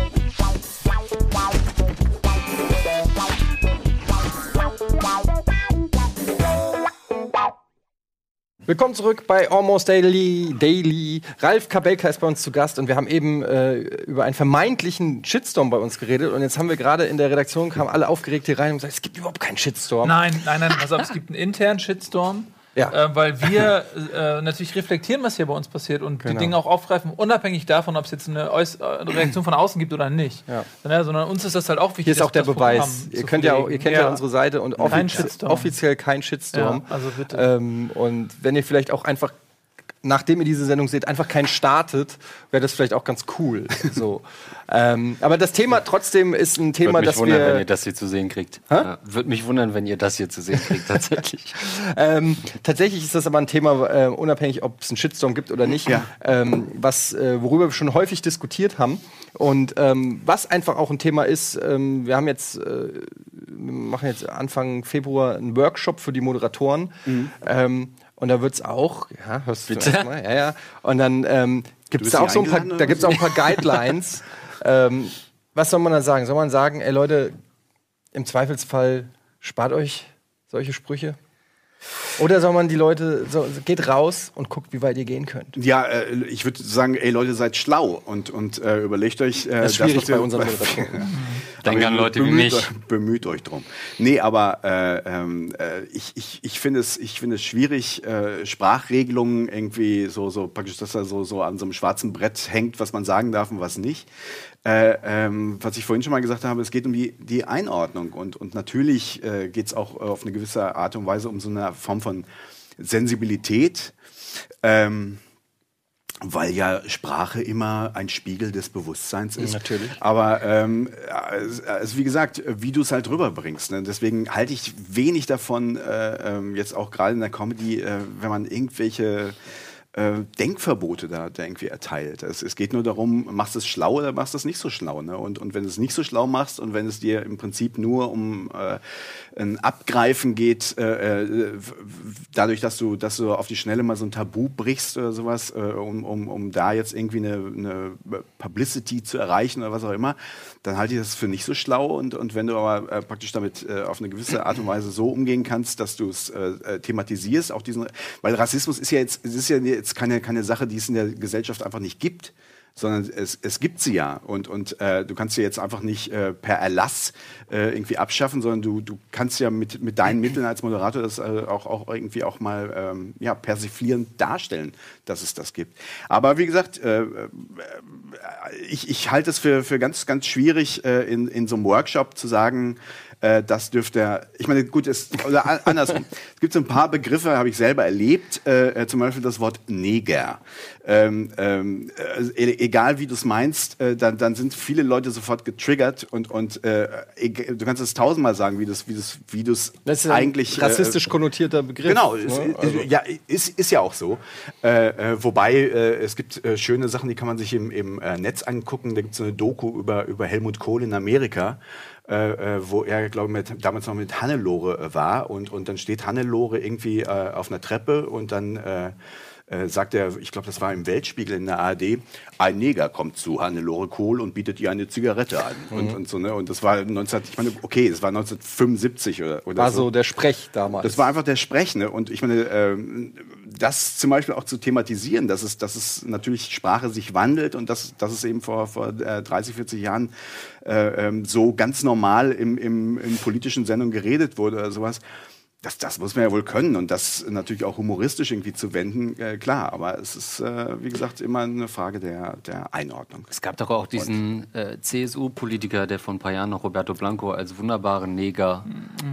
Willkommen zurück bei Almost Daily. Daily. Ralf Kabelka ist bei uns zu Gast und wir haben eben äh, über einen vermeintlichen Shitstorm bei uns geredet und jetzt haben wir gerade in der Redaktion kamen alle aufgeregt hier rein und gesagt, es gibt überhaupt keinen Shitstorm. Nein, nein, nein, pass auf, es gibt einen internen Shitstorm. Ja. Äh, weil wir äh, natürlich reflektieren, was hier bei uns passiert und die Genau. Dinge auch aufgreifen, unabhängig davon, ob es jetzt eine, äh, eine Reaktion von außen gibt oder nicht. Ja. Sondern, sondern uns ist das halt auch wichtig. Hier ist auch der Beweis. Ihr könnt ja, auch, ihr kennt ja, unsere Seite und Kein offizie Shitstorm. offiziell kein Shitstorm. Ja, also bitte. Ähm, und wenn ihr vielleicht auch einfach nachdem ihr diese Sendung seht, einfach keinen startet, wäre das vielleicht auch ganz cool. So. ähm, aber das Thema trotzdem ist ein Thema, Würde mich das wundern, wenn wir ihr das hier zu sehen kriegt. Ja, Würde mich wundern, wenn ihr das hier zu sehen kriegt, tatsächlich. Ähm, tatsächlich ist das aber ein Thema, äh, unabhängig, ob es einen Shitstorm gibt oder nicht, Ja. ähm, was, äh, worüber wir schon häufig diskutiert haben. Und ähm, was einfach auch ein Thema ist, ähm, wir haben jetzt, äh, wir machen jetzt Anfang Februar einen Workshop für die Moderatoren. Ähm, und da wird es auch, ja, hörst du Bitte? mal? Ja, ja. Und dann ähm, gibt es da auch so ein paar, da gibt's auch ein paar Guidelines. ähm, was soll man da sagen? Soll man sagen, ey Leute, im Zweifelsfall spart euch solche Sprüche? Oder soll man die Leute, so, geht raus und guckt, wie weit ihr gehen könnt? Ja, äh, ich würde sagen, ey Leute, seid schlau und, und äh, überlegt euch. Äh, Das ist schwierig ihr- bei unseren Moderatoren. Denk Aber an Leute wie bemüht mich. Euch, bemüht euch drum. Nee, aber äh, ähm, äh, ich, ich, ich finde es, ich finde es schwierig, äh, Sprachregelungen irgendwie so, so praktisch, dass da so, so an so einem schwarzen Brett hängt, was man sagen darf und was nicht. Äh, ähm, was ich vorhin schon mal gesagt habe, es geht um die, die Einordnung und, und natürlich äh, geht es auch äh, auf eine gewisse Art und Weise um so eine Form von Sensibilität. Ähm, weil ja Sprache immer ein Spiegel des Bewusstseins ist. Natürlich. Aber ähm, also wie gesagt, wie du es halt rüberbringst. Ne? Deswegen halte ich wenig davon, äh, ähm, jetzt auch gerade in der Comedy, äh, wenn man irgendwelche äh, Denkverbote da, da irgendwie erteilt. Es, es geht nur darum, machst du es schlau oder machst du es nicht so schlau. Ne? Und, und wenn du es nicht so schlau machst und wenn es dir im Prinzip nur um äh, ein Abgreifen geht, äh, äh, dadurch, dass du, dass du auf die Schnelle mal so ein Tabu brichst oder sowas, äh, um, um, um da jetzt irgendwie eine, eine Publicity zu erreichen oder was auch immer, dann halte ich das für nicht so schlau. Und, und wenn du aber praktisch damit auf eine gewisse Art und Weise so umgehen kannst, dass du es thematisierst, auch diesen, weil Rassismus ist ja jetzt, es ist ja jetzt keine, keine Sache, die es in der Gesellschaft einfach nicht gibt sondern es, es gibt sie ja und, und äh, du kannst sie jetzt einfach nicht äh, per Erlass äh, irgendwie abschaffen, sondern du, du kannst ja mit, mit deinen Mitteln als Moderator das äh, auch, auch irgendwie auch mal ähm, ja, persiflierend darstellen, dass es das gibt. Aber wie gesagt, äh, äh, ich, ich halte es für, für ganz, ganz schwierig, äh, in, in so einem Workshop zu sagen, äh, das dürfte er. Ich meine, gut, es, oder andersrum. es gibt so ein paar Begriffe, habe ich selber erlebt, äh, äh, zum Beispiel das Wort Neger. Ähm, ähm, äh, e- egal wie du es meinst, äh, dann, dann sind viele Leute sofort getriggert und, und äh, eg- du kannst es tausendmal sagen, wie du es wie du's, wie du's Das ist ja ein eigentlich. rassistisch äh, konnotierter Begriff. Genau, ne? ist, Also- ja, ist, ist ja auch so. Äh, äh, wobei äh, es gibt äh, schöne Sachen, die kann man sich im, im äh, Netz angucken. Da gibt es so eine Doku über, über Helmut Kohl in Amerika. Äh, äh, wo er, glaube ich, damals noch mit Hannelore äh, war. Und, und dann steht Hannelore irgendwie äh, auf einer Treppe und dann äh, äh, sagt er, ich glaube, das war im Weltspiegel in der ARD, ein Neger kommt zu Hannelore Kohl und bietet ihr eine Zigarette an. Mhm. Und, und so, ne? Und das war 19, ich meine, okay, das war 1975 oder, oder war so. so der Sprech damals. Das war einfach der Sprech, ne? Und ich meine, ähm, das zum Beispiel auch zu thematisieren, dass es, dass es natürlich Sprache sich wandelt und dass, dass es eben vor, vor äh, 30, 40 Jahren äh, ähm, so ganz normal im, im, in politischen Sendungen geredet wurde oder sowas. Das, das muss man ja wohl können und das natürlich auch humoristisch irgendwie zu wenden, äh, klar. Aber es ist, äh, wie gesagt, immer eine Frage der, der Einordnung. Es gab doch auch diesen äh, CSU-Politiker, der vor ein paar Jahren noch Roberto Blanco als wunderbaren Neger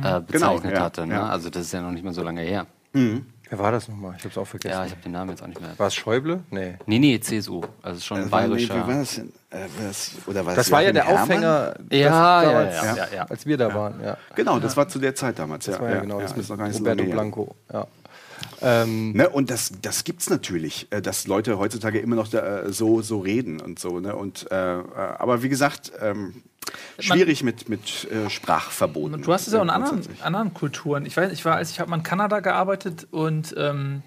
äh, bezeichnet ja, hatte. Ne? ja. Also das ist ja noch nicht mehr so lange her. Wer war das nochmal? Ich hab's auch vergessen. Ja, ich habe den Namen jetzt auch nicht mehr. war es Schäuble? Nee. Nee, nee, CSU. Also schon ein Das war- nee, bayerischer. wie war das denn? Äh, das, oder war Das war ja der? Aufhänger, Ja, ja, damals, ja, ja, ja. als wir da waren. Ja. Genau, das war zu der Zeit damals. Das war ja, genau, das ist mit noch gar nicht so Roberto her. Blanco. Ja. Ähm, Ne, und das, das gibt's natürlich, äh, dass Leute heutzutage immer noch da, äh, so, so reden und so. Ne? Und, äh, aber wie gesagt, ähm, schwierig mit, mit äh, Sprachverboten. Du hast es ja auch in anderen, anderen Kulturen. Ich weiß, ich war, als ich habe mal in Kanada gearbeitet und ähm,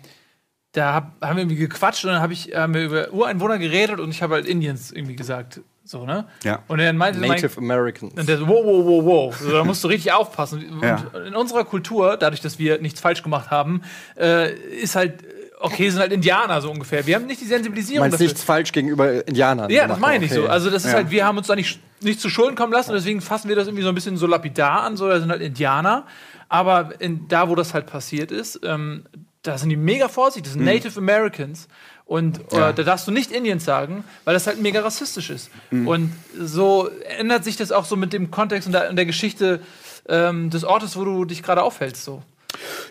da hab, haben wir irgendwie gequatscht und dann habe ich haben wir über Ureinwohner geredet und ich habe halt Indians irgendwie gesagt. So, ne? Ja. Und dann meinte mein, Native Americans. und der so, wow, wow, wow, wow. So, da musst du richtig aufpassen. Ja. in unserer Kultur, dadurch, dass wir nichts falsch gemacht haben, äh, ist halt, okay, sind halt Indianer so ungefähr. Wir haben nicht die Sensibilisierung meinst dafür. nichts falsch gegenüber Indianern? Ja, das meine ich okay. so. Also das ist Ja. halt, wir haben uns da nicht, nicht zu Schulden kommen lassen und deswegen fassen wir das irgendwie so ein bisschen so lapidar an, so, da sind halt Indianer. Aber in, da, wo das halt passiert ist, ähm, da sind die mega vorsichtig, das sind Native Americans. Und äh, da darfst du nicht Indians sagen, weil das halt mega rassistisch ist. Und so ändert sich das auch so mit dem Kontext und der, und der Geschichte ähm, des Ortes, wo du dich gerade aufhältst. So.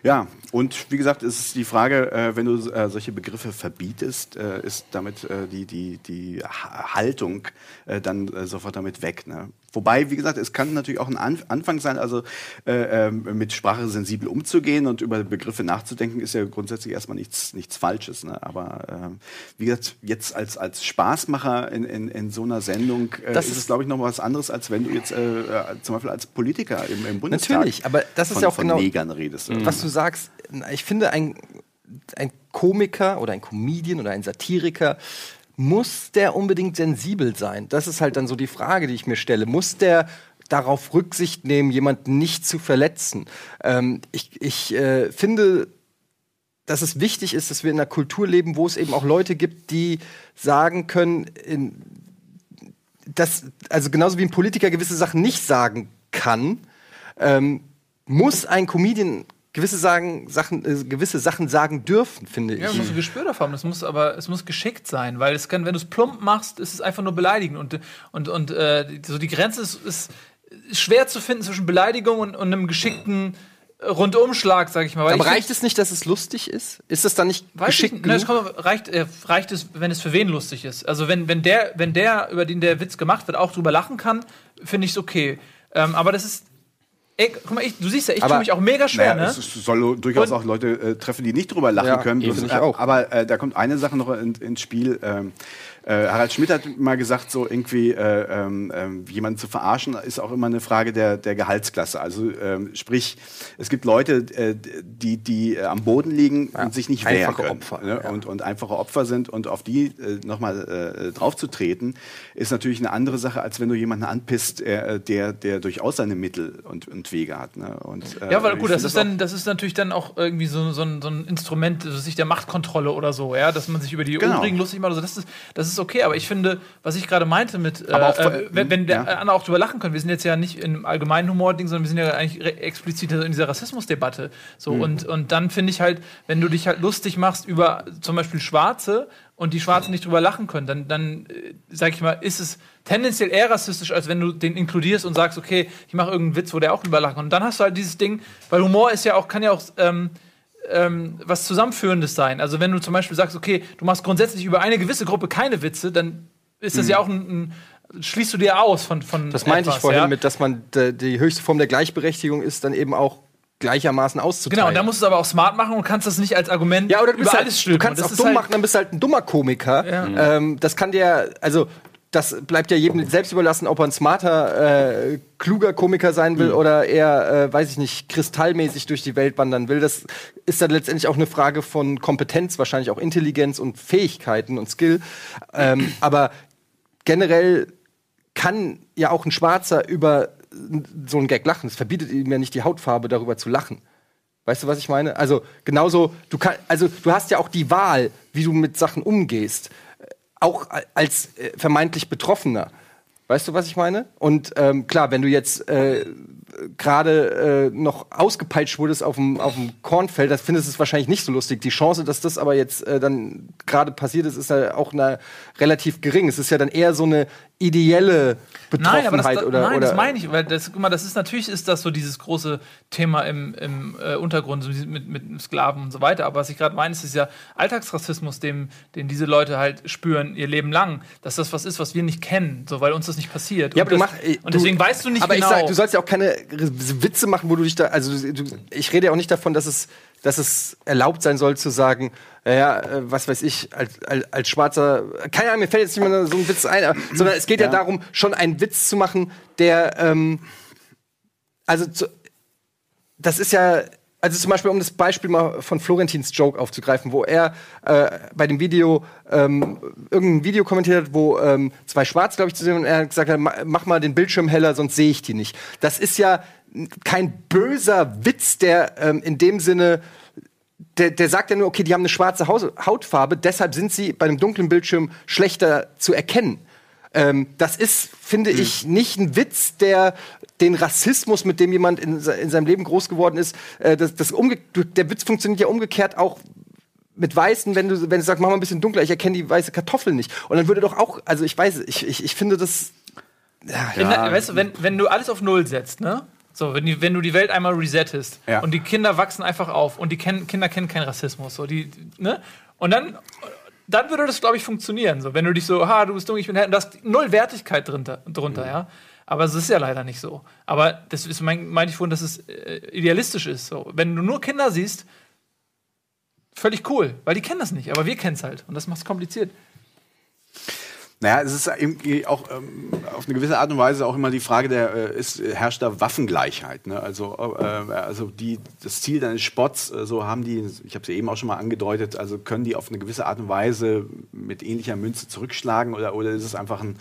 Ja, und wie gesagt, ist die Frage, äh, wenn du äh, solche Begriffe verbietest, äh, ist damit äh, die, die, die Ha- Haltung äh, dann äh, sofort damit weg. Ne? Wobei, wie gesagt, es kann natürlich auch ein An Anfang sein, also äh, ähm, mit Sprache sensibel umzugehen und über Begriffe nachzudenken, ist ja grundsätzlich erstmal nichts, nichts Falsches. Ne? Aber ähm, wie gesagt, jetzt als, als Spaßmacher in, in, in so einer Sendung Das ist ist- es, glaube ich, noch was anderes, als wenn du jetzt zum Beispiel als Politiker im, im Bundestag Natürlich, aber das ist von, ja auch von genau- Negern redest. was du sagst, ich finde, ein, ein Komiker oder ein Comedian oder ein Satiriker, muss der unbedingt sensibel sein? Das ist halt dann so die Frage, die ich mir stelle. Muss der darauf Rücksicht nehmen, jemanden nicht zu verletzen? Ähm, ich ich äh, finde, dass es wichtig ist, dass wir in einer Kultur leben, wo es eben auch Leute gibt, die sagen können, in, dass, also genauso wie ein Politiker gewisse Sachen nicht sagen kann, ähm, muss ein Comedian gewisse, sagen, Sachen, äh, gewisse Sachen sagen dürfen, finde Ja, ich. man muss ein Gespür dafür haben. Das muss aber, es muss geschickt sein, weil es kann, wenn du es plump machst, ist es einfach nur beleidigen und und und äh, so die Grenze ist, ist schwer zu finden zwischen Beleidigung und, und einem geschickten Rundumschlag, sag ich mal. Aber ich reicht es nicht, dass es lustig ist? Ist es dann nicht Weiß ich, geschickt nicht. Ne, genug? reicht, äh, reicht es, wenn es für wen lustig ist. Also wenn, wenn der, wenn der, über den der Witz gemacht wird, auch drüber lachen kann, finde ich es okay. Ähm, aber das ist. Ey, guck mal, ich, du siehst ja, ich tue Aber- mich auch mega schwer, Naja, ne? es soll durchaus Und- auch Leute äh, treffen, die nicht drüber lachen Ja, können. Das- ich auch. Aber äh, da kommt eine Sache noch in, ins Spiel. Ähm, äh, Harald Schmidt hat mal gesagt, so irgendwie äh, ähm, ähm, jemanden zu verarschen, ist auch immer eine Frage der, der Gehaltsklasse. Also ähm, sprich, es gibt Leute, äh, die, die äh, am Boden liegen und sich nicht wehren einfache können. Opfer, ne? ja. und, und einfache Opfer sind und auf die äh, nochmal äh, draufzutreten, ist natürlich eine andere Sache, als wenn du jemanden anpisst, äh, der, der durchaus seine Mittel und, und Wege hat. Ne? Und, äh, Ja, weil gut, das ist dann, das ist natürlich dann auch irgendwie so, so, ein, so ein Instrument, also sich der Machtkontrolle oder so, ja, dass man sich über die Genau. Übrigen lustig macht. Also das ist, das ist okay, aber ich finde, was ich gerade meinte mit, äh, äh, wenn, wenn der ja. andere auch drüber lachen können, wir sind jetzt ja nicht im allgemeinen Humor-Ding, sondern wir sind ja eigentlich explizit in dieser Rassismusdebatte. So, Mhm. und, und dann finde ich halt, wenn du dich halt lustig machst über zum Beispiel Schwarze und die Schwarzen nicht drüber lachen können, dann, dann äh, sag ich mal, ist es tendenziell eher rassistisch, als wenn du den inkludierst und sagst, okay, ich mache irgendeinen Witz, wo der auch drüber lachen kann. Und dann hast du halt dieses Ding, weil Humor ist ja auch, kann ja auch ähm, ähm, was Zusammenführendes sein. Also wenn du zum Beispiel sagst, okay, du machst grundsätzlich über eine gewisse Gruppe keine Witze, dann ist das ja auch ein, ein schließt du dir aus von von Das meinte ich vorhin ja? mit, dass man die höchste Form der Gleichberechtigung ist, dann eben auch gleichermaßen auszuteilen. Genau, und da musst du es aber auch smart machen und kannst das nicht als Argument Ja, oder du, bist über halt, alles du stülpen. kannst Und auch dumm ist machen, dann bist du halt ein dummer Komiker. Ja. Ähm, das kann dir, also das bleibt ja jedem selbst überlassen, ob er ein smarter, äh, kluger Komiker sein will oder eher, äh, weiß ich nicht, kristallmäßig durch die Welt wandern will. Das ist dann letztendlich auch eine Frage von Kompetenz, wahrscheinlich auch Intelligenz und Fähigkeiten und Skill. Ähm, aber generell kann ja auch ein Schwarzer über so einen Gag lachen. Es verbietet ihm ja nicht die Hautfarbe, darüber zu lachen. Weißt du, was ich meine? Also genauso, du kann, also du hast ja auch die Wahl, wie du mit Sachen umgehst, auch als äh, vermeintlich Betroffener. Weißt du, was ich meine? Und ähm, klar, wenn du jetzt äh, gerade äh, noch ausgepeitscht wurdest auf dem Kornfeld, das findest du es wahrscheinlich nicht so lustig. Die Chance, dass das aber jetzt äh, dann gerade passiert ist, ist ja auch eine, relativ gering. Es ist ja dann eher so eine ideelle Betroffenheit Nein, aber das, oder nein, oder das meine ich, weil das, guck mal, das ist natürlich ist das so dieses große Thema im, im äh, Untergrund mit, mit Sklaven und so weiter. Aber was ich gerade meine, ist, ist ja Alltagsrassismus, dem, den diese Leute halt spüren ihr Leben lang, dass das was ist, was wir nicht kennen, so weil uns das nicht passiert. Ja, und, aber das, mach, äh, und deswegen du, weißt du nicht aber genau. ich sag, du sollst ja auch keine Witze machen, wo du dich da, also du, ich rede ja auch nicht davon, dass es, dass es erlaubt sein soll zu sagen, ja, äh, was weiß ich, als, als, als Schwarzer, keine Ahnung, mir fällt jetzt nicht mehr so ein Witz ein, aber, sondern es geht ja. Ja. darum, schon einen Witz zu machen, der, ähm, also zu, das ist ja, also zum Beispiel, um das Beispiel mal von Florentins Joke aufzugreifen, wo er äh, bei dem Video ähm, irgendein Video kommentiert hat, wo ähm, zwei Schwarz, glaube ich, zu sehen und er gesagt hat, "Ma- mach mal den Bildschirm heller, sonst sehe ich die nicht. Das ist ja kein böser Witz, der ähm, in dem Sinne der, der sagt ja nur, okay, die haben eine schwarze Hautfarbe, deshalb sind sie bei einem dunklen Bildschirm schlechter zu erkennen. Ähm, das ist, finde ich, nicht ein Witz, der den Rassismus, mit dem jemand in, in seinem Leben groß geworden ist, äh, das, das der Witz funktioniert ja umgekehrt auch mit Weißen, wenn du, wenn du sagst, mach mal ein bisschen dunkler, ich erkenne die weiße Kartoffel nicht. Und dann würde doch auch, also ich weiß, ich, ich, ich finde das, Wenn, Weißt du, wenn, wenn du alles auf Null setzt, ne? So, wenn, die, wenn du die Welt einmal resettest Ja. und die Kinder wachsen einfach auf und die kennen, Kinder kennen keinen Rassismus. So, die, ne? Und dann, dann würde das, glaube ich, funktionieren. So, wenn du dich so, ha, du bist dumm, ich bin hell, und da ist null Wertigkeit drunter, drunter Mhm. ja. Aber es ist ja leider nicht so. Aber das ist, mein, meinte ich vorhin, dass es äh, idealistisch ist. So. Wenn du nur Kinder siehst, völlig cool, weil die kennen das nicht, aber wir kennen es halt. Und das macht es kompliziert. Naja, es ist auch ähm, auf eine gewisse Art und Weise auch immer die Frage der, äh, ist, herrscht da Waffengleichheit? Ne? Also, äh, also die, das Ziel deines Spots, äh, so haben die, ich habe es ja eben auch schon mal angedeutet, also können die auf eine gewisse Art und Weise mit ähnlicher Münze zurückschlagen oder, oder ist es einfach ein,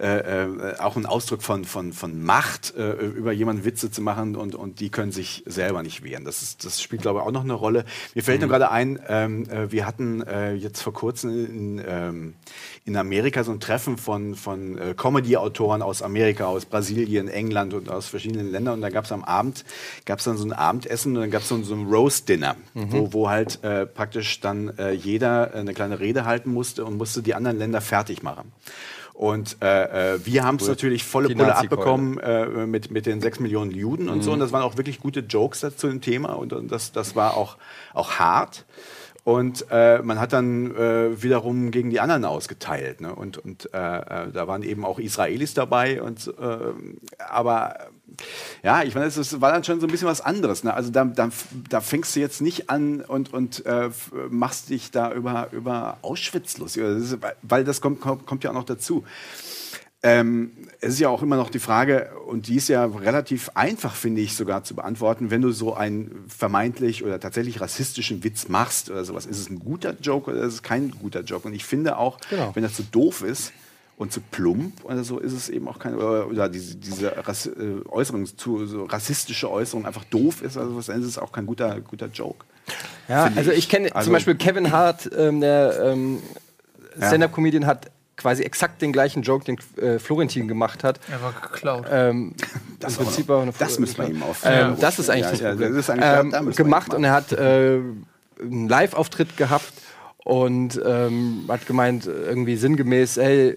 äh, äh, auch ein Ausdruck von, von, von Macht, äh, über jemanden Witze zu machen und, und die können sich selber nicht wehren? Das, ist, das spielt, glaube ich, auch noch eine Rolle. Mir fällt nur gerade ein, ähm, äh, wir hatten äh, jetzt vor kurzem in, ähm, in Amerika so ein Treffen von, von äh, Comedy-Autoren aus Amerika, aus Brasilien, England und aus verschiedenen Ländern. Und da gab es am Abend, gab es dann so ein Abendessen und dann gab es so, so ein Roast-Dinner, wo, wo halt äh, praktisch dann äh, jeder eine kleine Rede halten musste und musste die anderen Länder fertig machen. Und äh, äh, wir haben es natürlich volle Pulle abbekommen äh, mit, mit den sechs Millionen Juden und so. Und das waren auch wirklich gute Jokes zu dem Thema. Und, und das, das war auch, auch hart. Und äh, man hat dann äh, wiederum gegen die anderen ausgeteilt. Ne? Und, und äh, äh, da waren eben auch Israelis dabei. Und, äh, aber ja, ich meine, es war dann schon so ein bisschen was anderes. Ne? Also da, da, da fängst du jetzt nicht an und, und äh, machst dich da über, über Auschwitz lustig. Ist, weil das kommt, kommt, kommt ja auch noch dazu. Ähm, es ist ja auch immer noch die Frage, und die ist ja relativ einfach, finde ich, sogar zu beantworten, wenn du so einen vermeintlich oder tatsächlich rassistischen Witz machst oder sowas, ist es ein guter Joke oder ist es kein guter Joke? Und ich finde auch, Genau. wenn das zu doof ist und zu plump oder so, ist es eben auch kein, oder, oder diese, diese Rass, äh, Äußerung, zu, so rassistische Äußerung einfach doof ist, also was, dann ist es auch kein guter, guter Joke. Ja, also ich kenne Also- zum Beispiel Kevin Hart, ähm, der ähm, Stand-Up-Comedian, hat quasi exakt den gleichen Joke, den äh, Florentin gemacht hat. Er war geklaut. Ähm, Das Im war Prinzip noch- auch eine das müssen wir ihm auf- Ähm, Ja. das ist eigentlich Ja, das ja, Problem. das ist eigentlich- ähm, da gemacht und er hat äh, einen Live-Auftritt gehabt und ähm, hat gemeint, irgendwie sinngemäß, ey,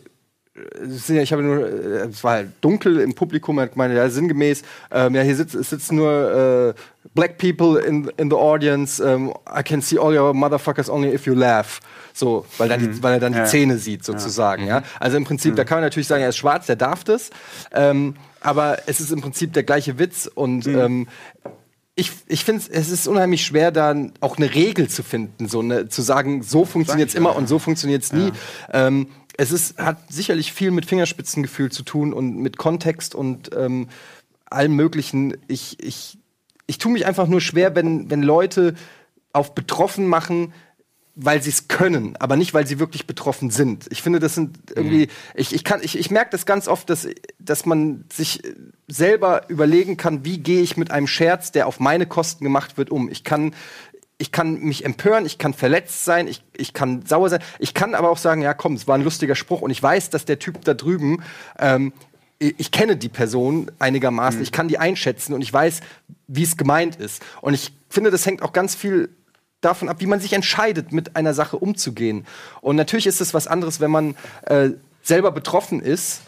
ich habe nur, äh, es war halt dunkel im Publikum, hat gemeint, ja, sinngemäß, ähm, ja, hier sitzt, sitzen nur äh, black people in, in the audience, ähm, I can see all your motherfuckers only if you laugh. So, weil, dann die, weil er dann die Ja. Zähne sieht, sozusagen. Ja. Also im Prinzip, da kann man natürlich sagen, er ist schwarz, der darf das. Ähm, aber es ist im Prinzip der gleiche Witz und ähm, ich, ich finde es ist unheimlich schwer, da auch eine Regel zu finden, so eine, zu sagen, so funktioniert es immer und so funktioniert es nie. Ähm, es ist, hat sicherlich viel mit Fingerspitzengefühl zu tun und mit Kontext und ähm, allem Möglichen. Ich, ich, ich tue mich einfach nur schwer, wenn, wenn Leute auf betroffen machen, weil sie es können, aber nicht, weil sie wirklich betroffen sind. Ich finde, das sind irgendwie, ich, ich kann, ich, ich merke das ganz oft, dass, dass man sich selber überlegen kann, wie gehe ich mit einem Scherz, der auf meine Kosten gemacht wird, um. Ich kann, ich kann mich empören, ich kann verletzt sein, ich, ich kann sauer sein, ich kann aber auch sagen, ja komm, es war ein lustiger Spruch und ich weiß, dass der Typ da drüben, ähm, ich ich kenne die Person einigermaßen, ich kann die einschätzen und ich weiß, wie es gemeint ist. Und ich finde, das hängt auch ganz viel davon ab, wie man sich entscheidet, mit einer Sache umzugehen. Und natürlich ist es was anderes, wenn man äh, selber betroffen ist,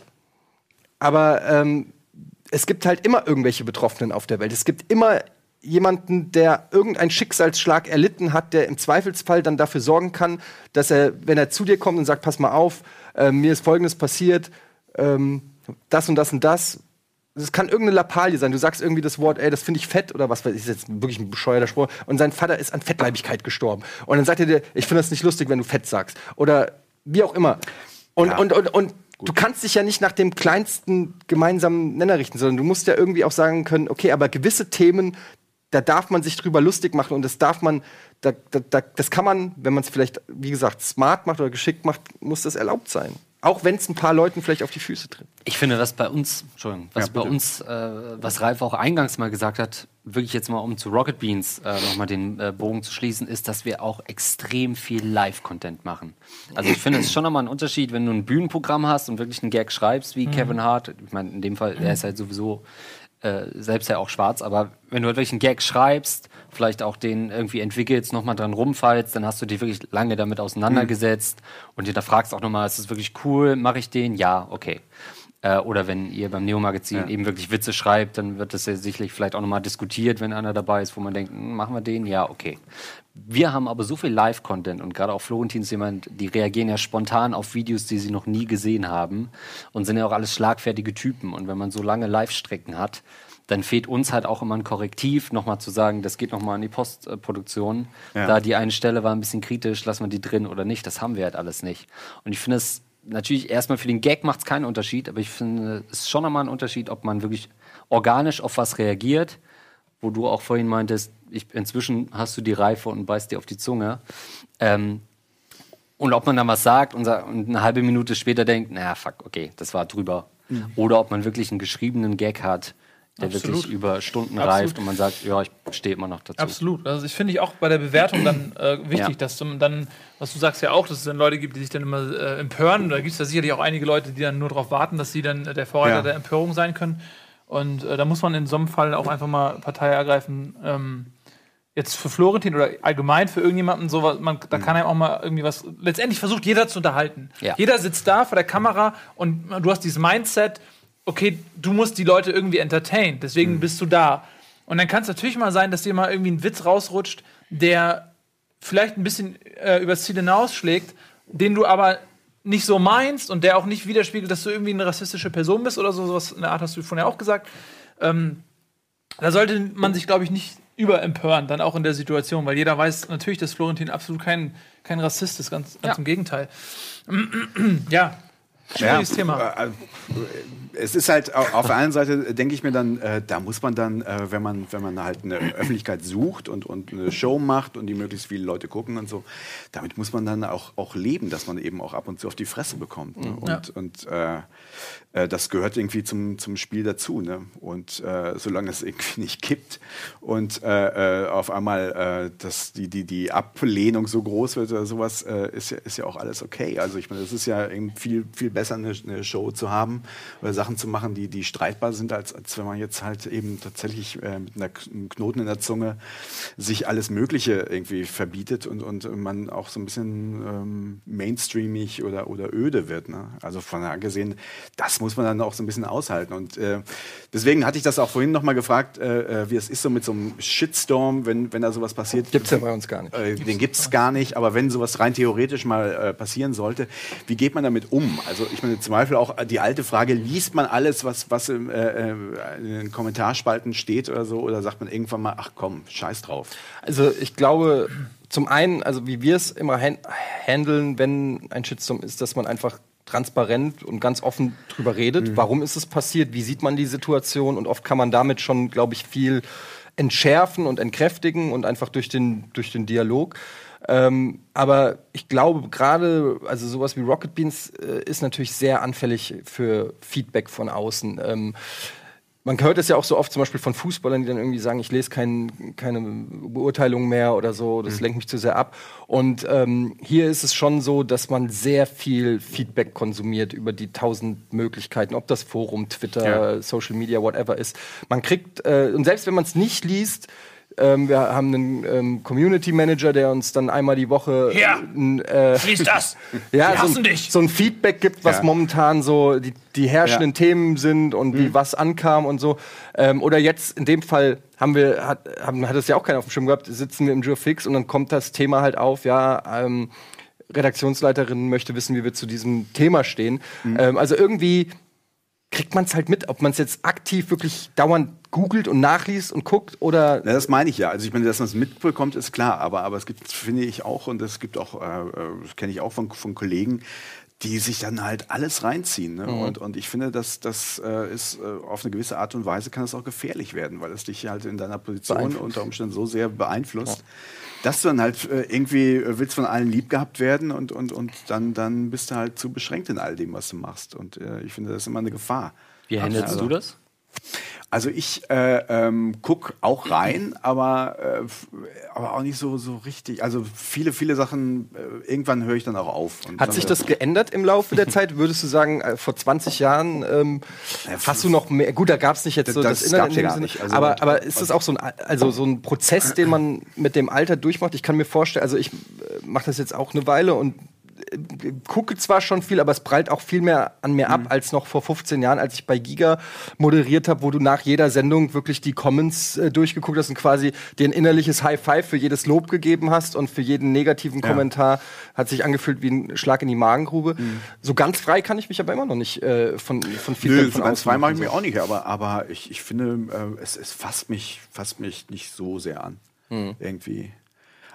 aber ähm, es gibt halt immer irgendwelche Betroffenen auf der Welt. Es gibt immer jemanden, der irgendeinen Schicksalsschlag erlitten hat, der im Zweifelsfall dann dafür sorgen kann, dass er, wenn er zu dir kommt und sagt, pass mal auf, äh, mir ist Folgendes passiert, ähm, das und das und das. Es kann irgendeine Lappalie sein. Du sagst irgendwie das Wort, ey, das finde ich fett oder was weiß ich, ist jetzt wirklich ein bescheuerter Spruch. Und sein Vater ist an Fettleibigkeit gestorben. Und dann sagt er dir, ich finde das nicht lustig, wenn du fett sagst. Oder wie auch immer. Und, Ja. und, und, und du kannst dich ja nicht nach dem kleinsten gemeinsamen Nenner richten, sondern du musst ja irgendwie auch sagen können, okay, aber gewisse Themen, da darf man sich drüber lustig machen und das darf man, da, da, da, das kann man, wenn man es vielleicht, wie gesagt, smart macht oder geschickt macht, muss das erlaubt sein. Auch wenn es ein paar Leuten vielleicht auf die Füße tritt. Ich finde, was bei uns, Entschuldigung, was Ja, bei uns, äh, was Ralf auch eingangs mal gesagt hat, wirklich jetzt mal um zu Rocket Beans äh, nochmal den äh, Bogen zu schließen, ist, dass wir auch extrem viel Live-Content machen. Also ich finde, es ist schon nochmal ein Unterschied, wenn du ein Bühnenprogramm hast und wirklich einen Gag schreibst, wie Kevin Hart. Ich meine, in dem Fall, er ist halt sowieso äh, selbst ja auch schwarz, aber wenn du halt wirklich einen Gag schreibst, vielleicht auch den irgendwie entwickelst, nochmal dran rumfallst, dann hast du dich wirklich lange damit auseinandergesetzt und dir da fragst auch nochmal, ist das wirklich cool, mache ich den? Ja, okay. Äh, oder wenn ihr beim Neo-Magazin Ja. eben wirklich Witze schreibt, dann wird das ja sicherlich vielleicht auch nochmal diskutiert, wenn einer dabei ist, wo man denkt, hm, machen wir den? Ja, okay. Wir haben aber so viel Live-Content und gerade auch Florentin ist jemand, die reagieren ja spontan auf Videos, die sie noch nie gesehen haben und sind ja auch alles schlagfertige Typen. Und wenn man so lange Live-Strecken hat, dann fehlt uns halt auch immer ein Korrektiv, nochmal zu sagen, das geht nochmal in die Postproduktion. Ja. Da die eine Stelle war ein bisschen kritisch, lassen wir die drin oder nicht. Das haben wir halt alles nicht. Und ich finde es natürlich erstmal für den Gag macht es keinen Unterschied, aber ich finde es ist schon nochmal ein Unterschied, ob man wirklich organisch auf was reagiert, wo du auch vorhin meintest, ich, inzwischen hast du die Reife und beißt dir auf die Zunge. Ähm, und ob man dann was sagt und, und eine halbe Minute später denkt, naja, fuck, okay, das war drüber. Oder ob man wirklich einen geschriebenen Gag hat, der Absolut. wirklich über Stunden Absolut. reift und man sagt, ja, ich stehe immer noch dazu. Absolut. Also ich finde ich auch bei der Bewertung dann äh, wichtig, Ja. dass du dann, was du sagst ja auch, dass es dann Leute gibt, die sich dann immer äh, empören. Da gibt es da sicherlich auch einige Leute, die dann nur darauf warten, dass sie dann äh, der Vorreiter Ja. der Empörung sein können. Und äh, da muss man in so einem Fall auch einfach mal Partei ergreifen. Ähm, jetzt für Florentin oder allgemein für irgendjemanden, so was, man, da kann einem auch mal irgendwie was. Letztendlich versucht jeder zu unterhalten. Ja. Jeder sitzt da vor der Kamera und du hast dieses Mindset, okay, du musst die Leute irgendwie entertainen, deswegen bist du da. Und dann kann es natürlich mal sein, dass dir mal irgendwie ein Witz rausrutscht, der vielleicht ein bisschen äh, übers Ziel hinausschlägt, den du aber nicht so meinst und der auch nicht widerspiegelt, dass du irgendwie eine rassistische Person bist oder so, sowas in der Art hast du vorhin ja auch gesagt. Ähm, da sollte man sich, glaube ich, nicht überempören, dann auch in der Situation, weil jeder weiß natürlich, dass Florentin absolut kein, kein Rassist ist, ganz, ganz Ja. im Gegenteil. ja, schwieriges Thema. äh, äh, Es ist halt au- auf der einen Seite denke ich mir dann, äh, da muss man dann, äh, wenn man wenn man halt eine Öffentlichkeit sucht und und eine Show macht und die möglichst viele Leute gucken und so, damit muss man dann auch auch leben, dass man eben auch ab und zu auf die Fresse bekommt. Ne? Und Ja. und äh, äh, das gehört irgendwie zum zum Spiel dazu. Ne? Und äh, solange es irgendwie nicht kippt und äh, äh, auf einmal äh, dass die die die Ablehnung so groß wird oder sowas, äh, ist ja ist ja auch alles okay. Also ich meine, es ist ja eben viel viel besser eine, eine Show zu haben oder Sachen zu machen, die die streitbar sind, als als wenn man jetzt halt eben tatsächlich äh, mit einer, einem Knoten in der Zunge sich alles Mögliche irgendwie verbietet und und man auch so ein bisschen ähm, mainstreamig oder oder öde wird. Ne? Also von daher gesehen, das muss man dann auch so ein bisschen aushalten und äh, deswegen hatte ich das auch vorhin noch mal gefragt, äh, äh, wie es ist so mit so einem Shitstorm, wenn wenn da sowas passiert. Gibt's ja bei uns gar nicht. Äh, den gibt es gar nicht, aber wenn sowas rein theoretisch mal äh, passieren sollte, wie geht man damit um? Also ich meine, zum Beispiel auch die alte Frage, liest man alles, was, was im, äh, äh, in den Kommentarspalten steht oder so, oder sagt man irgendwann mal, ach komm, scheiß drauf. Also ich glaube, zum einen, also wie wir es immer han handeln, wenn ein Shitstorm ist, dass man einfach transparent und ganz offen drüber redet. Warum ist es passiert? Wie sieht man die Situation? Und oft kann man damit schon, glaube ich, viel entschärfen und entkräftigen und einfach durch den, durch den Dialog. Ähm, aber ich glaube, gerade, also sowas wie Rocket Beans äh, ist natürlich sehr anfällig für Feedback von außen. Ähm, man hört es ja auch so oft zum Beispiel von Fußballern, die dann irgendwie sagen, ich lese kein, keine Beurteilung mehr oder so, das lenkt mich zu sehr ab. Und ähm, hier ist es schon so, dass man sehr viel Feedback konsumiert über die tausend Möglichkeiten, ob das Forum, Twitter, Ja. Social Media, whatever ist. Man kriegt, äh, und selbst wenn man es nicht liest, ähm, wir haben einen ähm, Community Manager, der uns dann einmal die Woche Ja. ein, äh, Lies das! ja, Die so, ein, dich! so ein Feedback gibt, was Ja. momentan so die, die herrschenden Ja. Themen sind und Mhm. wie was ankam und so. Ähm, oder jetzt in dem Fall haben wir, hat, haben, hat es ja auch keiner auf dem Schirm gehabt, sitzen wir im Jour Fix und dann kommt das Thema halt auf, ja, ähm, Redaktionsleiterin möchte wissen, wie wir zu diesem Thema stehen. Mhm. Ähm, also irgendwie kriegt man es halt mit, ob man es jetzt aktiv wirklich dauernd googelt und nachliest und guckt oder Na, das meine ich ja. Also ich meine, dass man es mitbekommt, ist klar. Aber, aber es gibt, finde ich auch, und das gibt auch, äh, äh, das kenne ich auch von, von Kollegen, die sich dann halt alles reinziehen. Ne? Und, und ich finde, dass das äh, ist äh, auf eine gewisse Art und Weise kann es auch gefährlich werden, weil es dich halt in deiner Position unter Umständen so sehr beeinflusst, dass du dann halt äh, irgendwie äh, willst von allen lieb gehabt werden und, und, und dann, dann bist du halt zu beschränkt in all dem, was du machst. Und ich finde, das ist immer eine Gefahr. Wie handelst Also- du das? Also ich äh, ähm, guck auch rein, aber, äh, aber auch nicht so, so richtig. Also viele, viele Sachen, äh, irgendwann höre ich dann auch auf. Hat sich das geändert im Laufe der Zeit? Würdest du sagen, äh, vor 20 Jahren ähm, hast du noch mehr? Gut, da gab es nicht jetzt so Das das, gab's in ja nicht. Also- aber, aber ist das auch so ein, also so ein Prozess, den man mit dem Alter durchmacht? Ich kann mir vorstellen, also ich äh, mache das jetzt auch eine Weile und gucke zwar schon viel, aber es prallt auch viel mehr an mir ab als noch vor 15 Jahren, als ich bei Giga moderiert habe, wo du nach jeder Sendung wirklich die Comments äh, durchgeguckt hast und quasi dir ein innerliches High Five für jedes Lob gegeben hast und für jeden negativen Kommentar hat sich angefühlt wie ein Schlag in die Magengrube. So ganz frei kann ich mich aber immer noch nicht äh, von, von Feedback Nö, von ganz frei mache ich mir auch nicht, aber, aber ich, ich finde, äh, es, es fasst, mich, fasst mich nicht so sehr an. Irgendwie.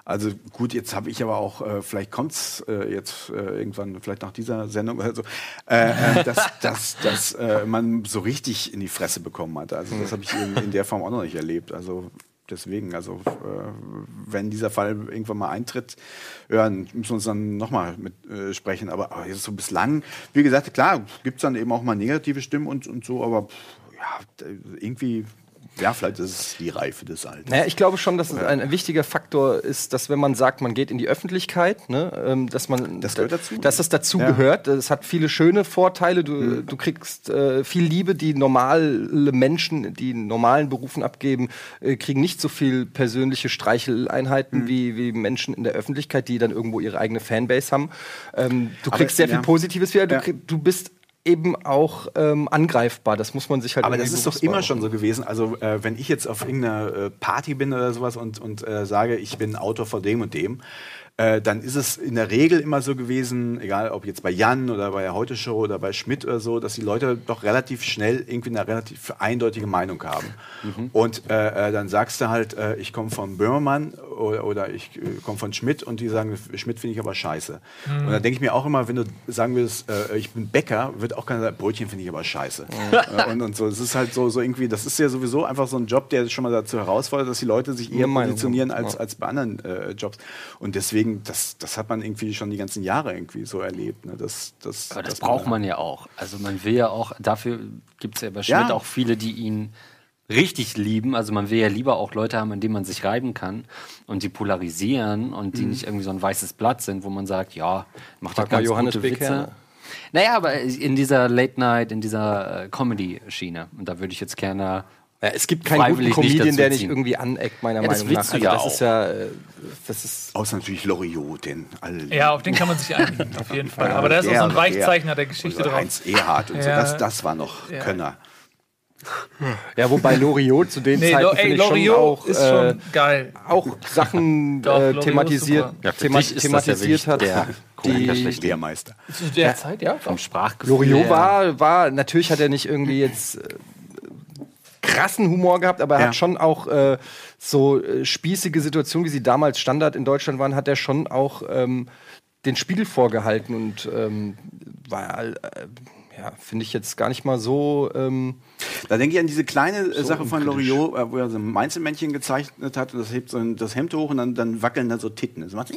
Also gut, jetzt habe ich aber auch, äh, vielleicht kommt es äh, jetzt äh, irgendwann, vielleicht nach dieser Sendung oder so, äh, äh, dass, dass, dass äh, man so richtig in die Fresse bekommen hat. Also das habe ich in, in der Form auch noch nicht erlebt. Also deswegen, also wenn dieser Fall irgendwann mal eintritt, ja, dann müssen wir uns dann nochmal mit sprechen. Aber, aber jetzt so bislang, wie gesagt, klar, gibt es dann eben auch mal negative Stimmen und, und so, aber ja, irgendwie, ja, vielleicht ist es die Reife des Alters. Naja, ich glaube schon, dass es ein wichtiger Faktor ist, dass wenn man sagt, man geht in die Öffentlichkeit, ne, ähm, dass man Das gehört dazu. dass das dazu Ja. Mhm. gehört. Es hat viele schöne Vorteile. Du, du kriegst äh, viel Liebe, die normale Menschen, die in normalen Berufen abgeben, äh, kriegen nicht so viel persönliche Mhm. Streicheleinheiten wie, wie Menschen in der Öffentlichkeit, die dann irgendwo ihre eigene Fanbase haben. Ähm, du Aber, kriegst sehr viel ja. Positives wieder. Du, Ja. krieg, du bist eben auch ähm, angreifbar. Das muss man sich halt Aber das ist doch immer machen. schon so gewesen. Also, äh, wenn ich jetzt auf irgendeiner äh, Party bin oder sowas und, und äh, sage, ich bin Autor von dem und dem, äh, dann ist es in der Regel immer so gewesen, egal ob jetzt bei Jan oder bei der Heute Show oder bei Schmidt oder so, dass die Leute doch relativ schnell irgendwie eine relativ eindeutige Meinung haben. Und äh, äh, dann sagst du halt, äh, ich komme von Böhmermann oder, oder ich äh, komme von Schmidt und die sagen, Schmidt finde ich aber scheiße. Und dann denke ich mir auch immer, wenn du sagen würdest, ich bin Bäcker, wird auch keiner sagen, Brötchen finde ich aber scheiße. Äh, und, und so. Es ist halt so, so irgendwie, das ist ja sowieso einfach so ein Job, der schon mal dazu herausfordert, dass die Leute sich eher positionieren als, als bei anderen Jobs. Und deswegen, das, das hat man irgendwie schon die ganzen Jahre irgendwie so erlebt. Ne? Das, das, Aber das braucht man ja auch. Also man will ja auch, dafür gibt es ja bei Schmidt Ja. auch viele, die ihn richtig lieben. Also man will ja lieber auch Leute haben, an denen man sich reiben kann und die polarisieren und Mhm. die nicht irgendwie so ein weißes Blatt sind, wo man sagt, ja, macht doch ganz Johannes gute Becker. Witze. Naja, aber in dieser Late Night, in dieser äh, Comedy-Schiene. Und da würde ich jetzt gerne Ja, es gibt keinen guten Comedian, der nicht irgendwie aneckt, meiner Ja, Meinung nach. du ja das auch. ist ja, äh, das ist Außer natürlich Loriot, den alle. Ja, auf den kann man sich einigen, auf jeden Fall. Ja, Aber da ist auch so ein Weichzeichner der Geschichte so drauf. Heinz Ehrhardt und so, Ja. das, das war noch Ja. Könner. ja, wobei Loriot zu den Nee, Zeiten ey, ich schon Loriot auch ist äh, schon geil. auch Sachen Doch, äh, thematisiert. Ja, für thema dich ist das ja thematisiert hat. der. Lehrmeister. Zu der Zeit, ja. vom Sprachgefühl Loriot war, war, natürlich hat er nicht irgendwie jetzt äh, krassen Humor gehabt, aber er Ja. hat schon auch äh, so äh, spießige Situationen, wie sie damals Standard in Deutschland waren, hat er schon auch ähm, den Spiegel vorgehalten und ähm, war, äh, ja, finde ich jetzt gar nicht mal so. Ähm, Da denke ich an diese kleine äh, Sache von Loriot, äh, wo er so ein Mainzelmännchen gezeichnet hat und das hebt so ein, das Hemd hoch und dann, dann wackeln da so Titten. Das macht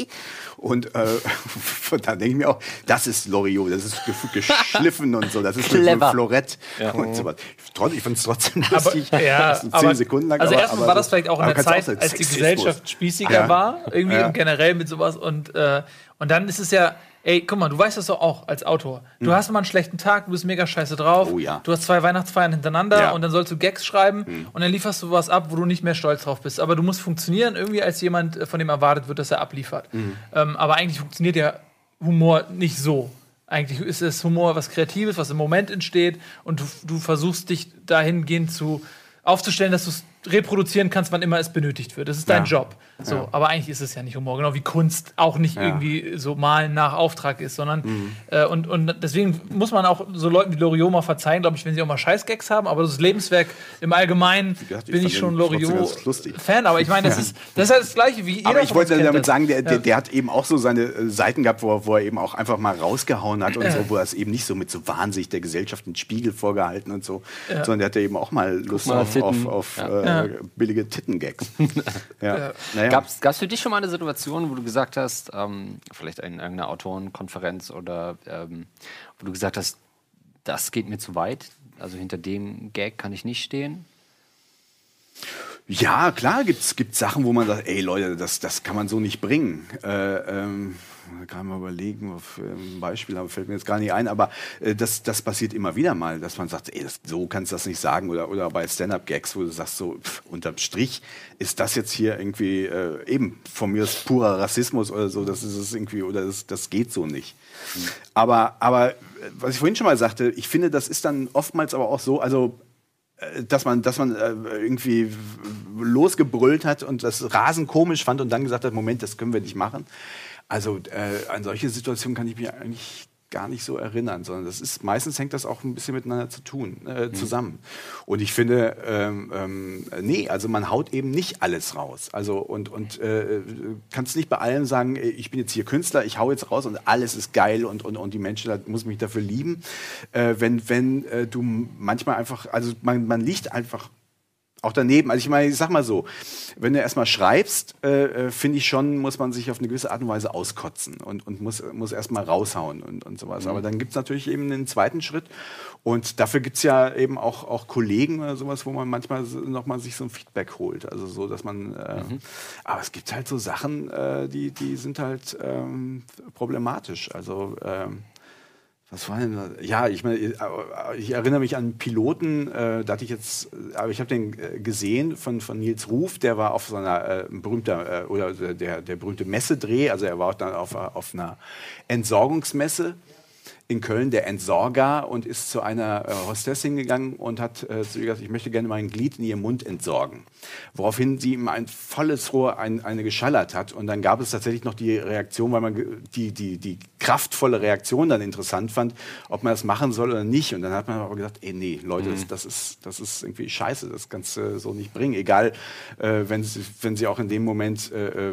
und äh, da denke ich mir auch, das ist Loriot, das ist ge- geschliffen und so, das ist mit so Clever. Florett und so was. Trotz- Ich fand es trotzdem Aber, lustig. ja, Das sind aber, zehn Sekunden lang. also aber- erstmal aber war so- das vielleicht auch in aber der Zeit, sagen, als die. Gesellschaft spießiger Ja. war, irgendwie Ja. und generell mit sowas und äh, und dann ist es ja, ey, guck mal, du weißt das doch auch als Autor. Du hast mal einen schlechten Tag, du bist mega scheiße drauf, Hm. Oh ja. du hast zwei Weihnachtsfeiern hintereinander Ja. Hm. und dann sollst du Gags schreiben und dann lieferst du was ab, wo du nicht mehr stolz drauf bist. Aber du musst funktionieren irgendwie als jemand, äh, von dem erwartet wird, dass er abliefert. Hm. Ähm, aber eigentlich funktioniert ja Humor nicht so. Eigentlich ist es Humor was Kreatives, was im Moment entsteht und du, du versuchst dich dahingehend zu aufzustellen, dass du es reproduzieren kannst, wann immer es benötigt wird. Das ist dein Ja. Job. So, aber eigentlich ist es ja nicht Humor, genau wie Kunst auch nicht Ja. Mhm. irgendwie so malen nach Auftrag ist, sondern äh, und, und deswegen muss man auch so Leuten wie Loriot mal verzeihen, glaube ich, wenn sie auch mal Scheißgags haben, aber das Lebenswerk im Allgemeinen gesagt, ich bin fand ich schon den trotzdem ganz Loriot lustig. Fan, aber ich meine, das ist das ist halt das gleiche wie jeder Aber ich wollte damit das. sagen, der, der, Ja. der hat eben auch so seine äh, Seiten gehabt, wo er, wo er eben auch einfach mal rausgehauen hat und so, wo er es eben nicht so mit so Wahnsinn der Gesellschaft einen Spiegel vorgehalten und so, sondern der hatte eben auch mal Lust mal, auf, auf, auf Ja. Äh, billige Tittengags. ja. Naja. Gab es für dich schon mal eine Situation, wo du gesagt hast, ähm, vielleicht in irgendeiner Autorenkonferenz oder ähm, wo du gesagt hast, das geht mir zu weit, also hinter dem Gag kann ich nicht stehen? Ja, klar, gibt Sachen, wo man sagt, ey Leute, das, das kann man so nicht bringen. Äh, ähm, kann man überlegen, auf ein Beispiel, aber fällt mir jetzt gar nicht ein, aber äh, das, das passiert immer wieder mal, dass man sagt, ey, das, so kannst du das nicht sagen oder, oder bei Stand-Up-Gags, wo du sagst, so pff, unterm Strich ist das jetzt hier irgendwie äh, eben von mir ist purer Rassismus oder so, das ist es irgendwie, oder das, das geht so nicht. Aber, aber äh, was ich vorhin schon mal sagte, ich finde, das ist dann oftmals aber auch so, also äh, dass man, dass man irgendwie losgebrüllt hat und das rasend komisch fand und dann gesagt hat, Moment, das können wir nicht machen. Also äh, an solche Situationen kann ich mich eigentlich gar nicht so erinnern, sondern das ist meistens hängt das auch ein bisschen miteinander zu tun, äh, zusammen. Und ich finde, ähm, ähm, nee, also man haut eben nicht alles raus. Also und und äh, kannst nicht bei allem sagen, ey, ich bin jetzt hier Künstler, ich hau jetzt raus und alles ist geil und und und die Menschen da muss mich dafür lieben. Äh, wenn wenn äh, du manchmal einfach, also man man liegt einfach auch daneben. Also ich meine, ich sag mal so, wenn du erstmal schreibst, äh, äh, finde ich schon, muss man sich auf eine gewisse Art und Weise auskotzen und, und muss, muss erstmal raushauen und, und sowas. Aber dann gibt's natürlich eben einen zweiten Schritt und dafür gibt's ja eben auch, auch Kollegen oder sowas, wo man manchmal so- noch mal sich so ein Feedback holt. Also so, dass man, äh, aber es gibt halt so Sachen, äh, die, die sind halt ähm, problematisch. Also ähm, was war denn da? Ja, ich meine, ich erinnere mich an einen Piloten, äh, da hatte ich jetzt, aber ich habe den äh, gesehen von, von Nils Ruf, der war auf so einer äh, berühmter, äh, oder der, der berühmte Messedreh, also er war auch dann auf, auf einer Entsorgungsmesse in Köln, der Entsorger, und ist zu einer äh, Hostess hingegangen und hat äh, zu ihr gesagt, ich möchte gerne mein Glied in ihren Mund entsorgen. Woraufhin sie ihm ein volles Rohr ein, eine geschallert hat. Und dann gab es tatsächlich noch die Reaktion, weil man die, die, die kraftvolle Reaktion dann interessant fand, ob man das machen soll oder nicht. Und dann hat man aber gesagt, ey, nee, Leute, das, das, ist, das ist irgendwie scheiße, das kannst du so nicht bringen. Egal, äh, wenn, sie, wenn sie auch in dem Moment äh, äh,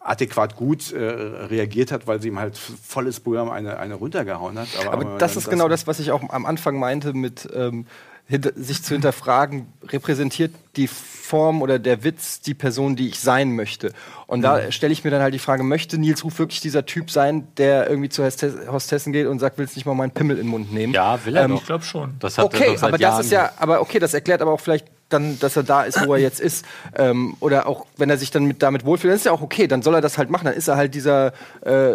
adäquat gut reagiert hat, weil sie ihm halt volles Programm eine, eine runtergehauen hat. Aber wenn das ist genau das, was ich auch am Anfang meinte mit ähm, hinter, sich zu hinterfragen, repräsentiert die Form oder der Witz die Person, die ich sein möchte. Und da stelle ich mir dann halt die Frage, möchte Nils Ruf wirklich dieser Typ sein, der irgendwie zu Hostess- Hostessen geht und sagt, willst nicht mal meinen Pimmel in den Mund nehmen? Ja, will er Ähm, doch. Ich glaube schon. Das hat er Okay, doch seit aber Jahren. das ist ja, aber okay, das erklärt aber auch vielleicht dann, dass er da ist, wo er jetzt ist. Ähm, oder auch, wenn er sich dann mit, damit wohlfühlt, dann ist ja auch okay, dann soll er das halt machen. Dann ist er halt dieser äh,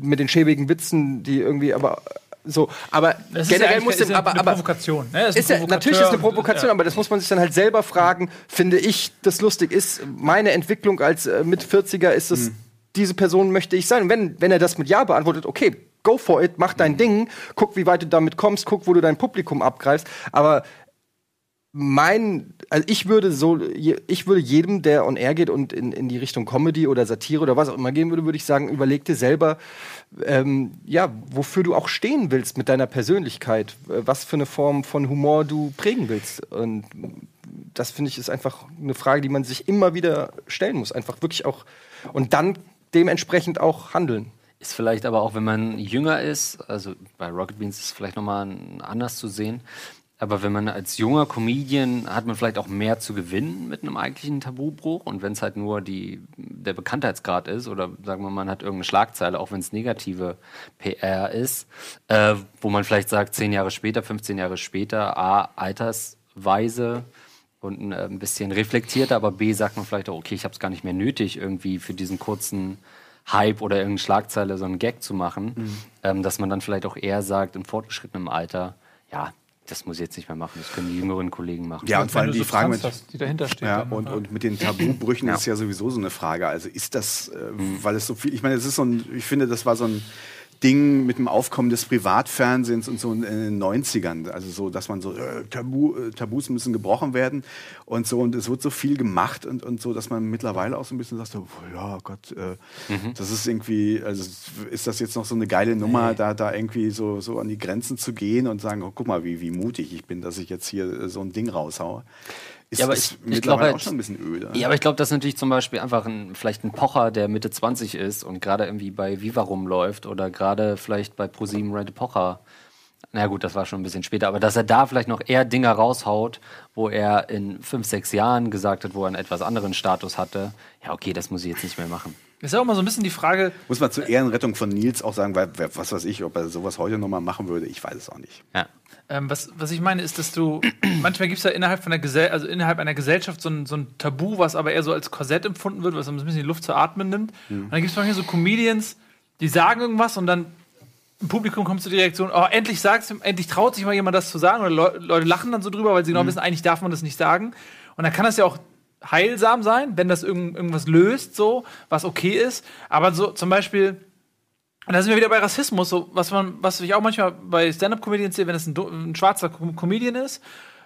mit den schäbigen Witzen, die irgendwie aber so. Aber Das ist ja generell muss ist dem, ja aber, eine aber Provokation. Ne? Das ist ja, natürlich ist eine Provokateur. Provokation, Ja. aber das muss man sich dann halt selber fragen, finde ich das lustig ist. Meine Entwicklung als äh, mit 40er ist es, diese Person möchte ich sein. Und wenn, wenn er das mit Ja beantwortet, okay, go for it, mach dein Ding, guck, wie weit du damit kommst, guck, wo du dein Publikum abgreifst. Aber mein, also ich würde so, ich würde jedem, der on air geht und in, in die Richtung Comedy oder Satire oder was auch immer gehen würde, würde ich sagen, überleg dir selber, ähm, ja, wofür du auch stehen willst mit deiner Persönlichkeit, äh, was für eine Form von Humor du prägen willst. Und das finde ich ist einfach eine Frage, die man sich immer wieder stellen muss. Einfach wirklich auch und dann dementsprechend auch handeln. Ist vielleicht aber auch, wenn man jünger ist, also bei Rocket Beans ist es vielleicht nochmal anders zu sehen, aber wenn man als junger Comedian hat man vielleicht auch mehr zu gewinnen mit einem eigentlichen Tabubruch und wenn es halt nur die, der Bekanntheitsgrad ist oder sagen wir mal, man hat irgendeine Schlagzeile, auch wenn es negative PR ist, äh, wo man vielleicht sagt, zehn Jahre später, 15 Jahre später, A, altersweise und ein, äh, ein bisschen reflektierter, aber B sagt man vielleicht auch, okay, ich habe es gar nicht mehr nötig, irgendwie für diesen kurzen Hype oder irgendeine Schlagzeile so einen Gag zu machen, Mhm. ähm, dass man dann vielleicht auch eher sagt, in fortgeschrittenem Alter, ja, das muss ich jetzt nicht mehr machen, das können die jüngeren Kollegen machen. Ja, und vor Wenn allem die Frage Substanz mit, hast, die dahinter steht. Ja, und, ja. und mit den Tabubrüchen ist ja sowieso so eine Frage. Also ist das, äh, weil es so viel, ich meine, es ist so ein, ich finde, das war so ein Ding mit dem Aufkommen des Privatfernsehens und so in den 90ern. Also so, dass man so, äh, Tabu, äh, Tabus müssen gebrochen werden und so. Und es wird so viel gemacht und, und so, dass man mittlerweile auch so ein bisschen sagt, so, ja Gott, äh, das ist irgendwie, also ist das jetzt noch so eine geile Nummer, da, da irgendwie so, so an die Grenzen zu gehen und sagen, oh, guck mal, wie, wie mutig ich bin, dass ich jetzt hier äh, so ein Ding raushaue. Ist, Ja, aber ich- ich mittlerweile glaub halt- auch schon ein bisschen öde. Ja, aber ich glaube, das ist natürlich zum Beispiel einfach ein, vielleicht ein Pocher, der Mitte 20 ist und gerade irgendwie bei Viva rumläuft oder gerade vielleicht bei ProSieben Red Pocher. Na gut, das war schon ein bisschen später, aber dass er da vielleicht noch eher Dinge raushaut, wo er in fünf, sechs Jahren gesagt hat, wo er einen etwas anderen Status hatte. Ja, okay, das muss ich jetzt nicht mehr machen. Ist ja auch mal so ein bisschen die Frage, Muss man zur Ehrenrettung von Nils auch sagen, weil was weiß ich, ob er sowas heute nochmal machen würde, ich weiß es auch nicht. Ja. ähm, was, was ich meine, ist, dass du manchmal gibt es ja innerhalb von der Gesell also innerhalb einer Gesellschaft so ein, so ein Tabu, was aber eher so als Korsett empfunden wird, was ein bisschen die Luft zu atmen nimmt. Und dann gibt es manchmal so Comedians, die sagen irgendwas und dann im Publikum kommt so die Reaktion, oh, endlich sagt's, endlich traut sich mal jemand das zu sagen. Oder Leu Leute lachen dann so drüber, weil sie genau wissen, eigentlich darf man das nicht sagen. Und dann kann das ja auch heilsam sein, wenn das irgend, irgendwas löst, so, was okay ist. Aber so zum Beispiel, und da sind wir wieder bei Rassismus, so, was man, was ich auch manchmal bei Stand-Up-Comedians sehe, wenn es ein, ein schwarzer Com Comedian ist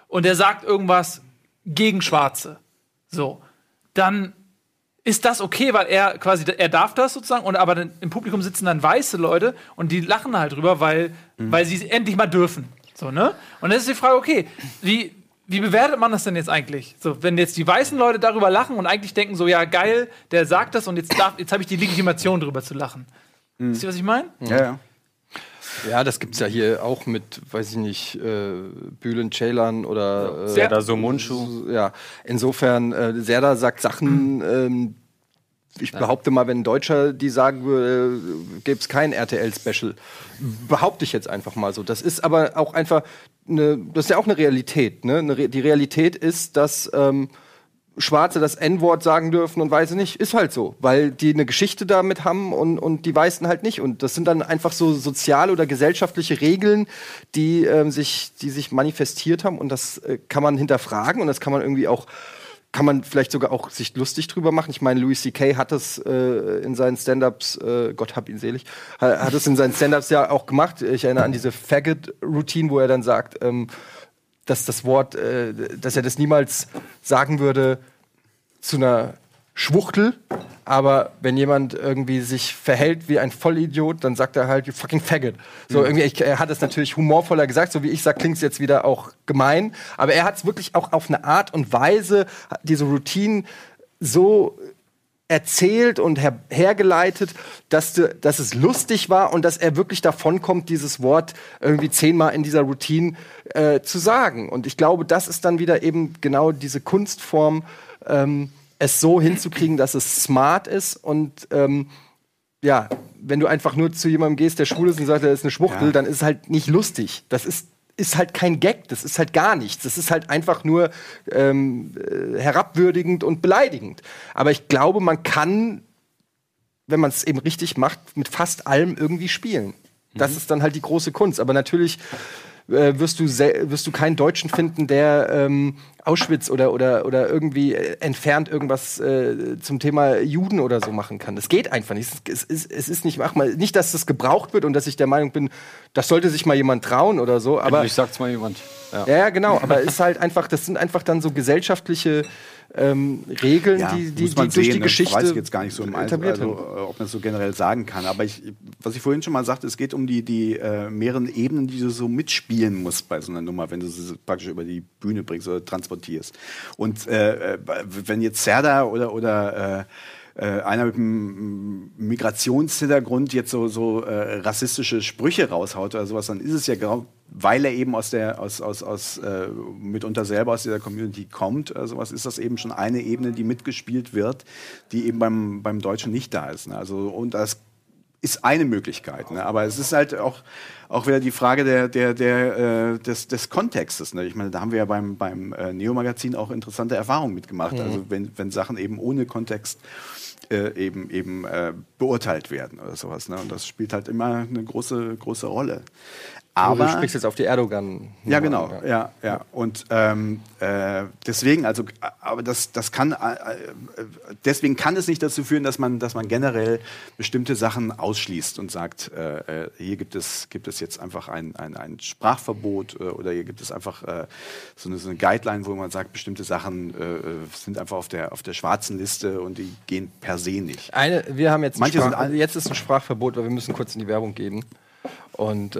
und der sagt irgendwas gegen Schwarze. So. Dann ist das okay, weil er quasi, er darf das sozusagen, und aber dann im Publikum sitzen dann weiße Leute und die lachen halt drüber, weil, weil sie es endlich mal dürfen. So, ne? Und dann ist die Frage, okay, wie, wie bewertet man das denn jetzt eigentlich? So, wenn jetzt die weißen Leute darüber lachen und eigentlich denken, so, ja, geil, der sagt das und jetzt, darf- jetzt habe ich die Legitimation drüber zu lachen. Wisst ihr, was ich meine? Ja, ja. Ja, das gibt's ja hier auch mit, weiß ich nicht, äh, Bülent Ceylan oder äh, Sehr- Oder so Mundschuh. Ja, insofern, äh, Serda sagt Sachen, ähm, ich behaupte mal, wenn ein Deutscher die sagen würde, gäbe es kein RTL-Special. Behaupte ich jetzt einfach mal so. Das ist aber auch einfach, eine, das ist ja auch eine Realität. Ne? Eine Re die Realität ist, dass ähm, Schwarze das N-Wort sagen dürfen und Weiße nicht. Ist halt so, weil die eine Geschichte damit haben und, und die Weißen halt nicht. Und das sind dann einfach so soziale oder gesellschaftliche Regeln, die, ähm, sich, die sich manifestiert haben. Und das äh, kann man hinterfragen und das kann man irgendwie auch kann man vielleicht sogar auch sich lustig drüber machen. Ich meine, Louis C.K. hat es äh, in seinen Stand-Ups, äh, Gott hab ihn selig, ha- hat es in seinen Stand-Ups ja auch gemacht. Ich erinnere an diese Faggot-Routine, wo er dann sagt, ähm, dass das Wort, äh, dass er das niemals sagen würde zu einer Schwuchtel, aber wenn jemand irgendwie sich verhält wie ein Vollidiot, dann sagt er halt, you fucking faggot. So irgendwie, ich, er hat es natürlich humorvoller gesagt, so wie ich sage, klingt es jetzt wieder auch gemein, aber er hat es wirklich auch auf eine Art und Weise, diese Routine so erzählt und her hergeleitet, dass, du, dass es lustig war und dass er wirklich davon kommt, dieses Wort irgendwie zehnmal in dieser Routine äh, zu sagen. Und ich glaube, das ist dann wieder eben genau diese Kunstform, ähm, es so hinzukriegen, dass es smart ist und ähm, ja, wenn du einfach nur zu jemandem gehst, der schwul ist und sagt, er ist eine Schwuchtel, Ja. dann ist es halt nicht lustig. Das ist ist halt kein Gag, das ist halt gar nichts. Das ist halt einfach nur ähm, äh, herabwürdigend und beleidigend. Aber ich glaube, man kann, wenn man es eben richtig macht, mit fast allem irgendwie spielen. Das ist dann halt die große Kunst. Aber natürlich äh, wirst, du wirst du keinen Deutschen finden, der ähm, Auschwitz oder, oder, oder irgendwie äh, entfernt irgendwas äh, zum Thema Juden oder so machen kann. Das geht einfach nicht. Es ist, es ist nicht machbar. Nicht, dass das gebraucht wird und dass ich der Meinung bin, das sollte sich mal jemand trauen oder so. Aber ich sag's mal jemand. Ja. ja, ja, genau. Aber es ist halt einfach, das sind einfach dann so gesellschaftliche ähm, Regeln, Ja, die, die, die durch sehen, die ne? Geschichte weiß ich jetzt gar nicht so im etabliert also, äh, ob man das so generell sagen kann. Aber ich, was ich vorhin schon mal sagte, es geht um die, die äh, mehreren Ebenen, die du so mitspielen musst bei so einer Nummer, wenn du sie praktisch über die Bühne bringst oder transportierst. Und äh, äh, wenn jetzt Serda oder, oder äh, äh, einer mit einem Migrationshintergrund jetzt so, so äh, rassistische Sprüche raushaut oder sowas, dann ist es ja genau, weil er eben aus der, aus, aus, aus äh, mitunter selber aus dieser Community kommt, oder sowas, ist das eben schon eine Ebene, die mitgespielt wird, die eben beim, beim Deutschen nicht da ist. Ne? Also, und das ist eine Möglichkeit. Ne? Aber es ist halt auch, auch wieder die Frage der, der, der, äh, des, des Kontextes. Ne? Ich meine, da haben wir ja beim, beim äh, Neo-Magazin auch interessante Erfahrungen mitgemacht. Also wenn, wenn Sachen eben ohne Kontext äh, eben, eben äh, beurteilt werden oder sowas. Ne? Und das spielt halt immer eine große, große Rolle. Aber du sprichst jetzt auf die Erdogan. ja, genau. Ja, ja. Und ähm, äh, deswegen, also, aber das, das kann, äh, deswegen kann es nicht dazu führen, dass man, dass man generell bestimmte Sachen ausschließt und sagt, äh, äh, hier gibt es, gibt es jetzt einfach ein, ein, ein Sprachverbot äh, oder hier gibt es einfach äh, so, eine, so eine Guideline, wo man sagt, bestimmte Sachen sind einfach auf der, auf der schwarzen Liste und die gehen per se nicht. Eine, wir haben jetzt, Manche sind Sprach, jetzt ist ein Sprachverbot, weil wir müssen kurz in die Werbung gehen. Und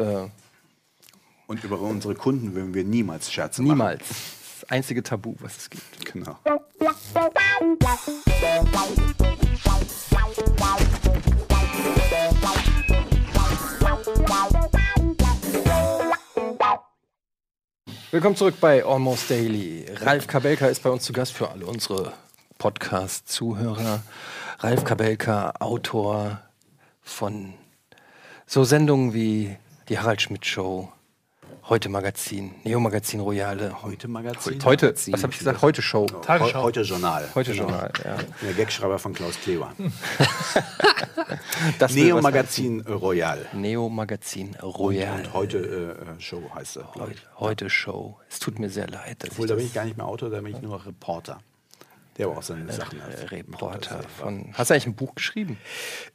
Und über unsere Kunden würden wir niemals Scherze machen. niemals. Das einzige Tabu, was es gibt. Genau. Willkommen zurück bei Almost Daily. Ralf Kabelka ist bei uns zu Gast für alle unsere Podcast-Zuhörer. Ralf Kabelka, Autor von so Sendungen wie die Harald Schmidt Show, Heute Magazin, Neo Magazin Royale. Heute Magazin. Heute, was habe ich gesagt? Heute Show. Tagesschau. Heute Journal. Heute Genau. Journal, ja. Der Gagschreiber von Klaus Kleber. Neo Magazin Royal. Neo Magazin Royale. Und heute äh, Show heißt er. Heute, heute Show. Es tut mir sehr leid, dass Obwohl, da bin ich gar nicht mehr Autor, da bin ich nur Reporter. Der aber auch seine Sachen äh, hat. Reporter von. Hast du eigentlich ein Buch geschrieben?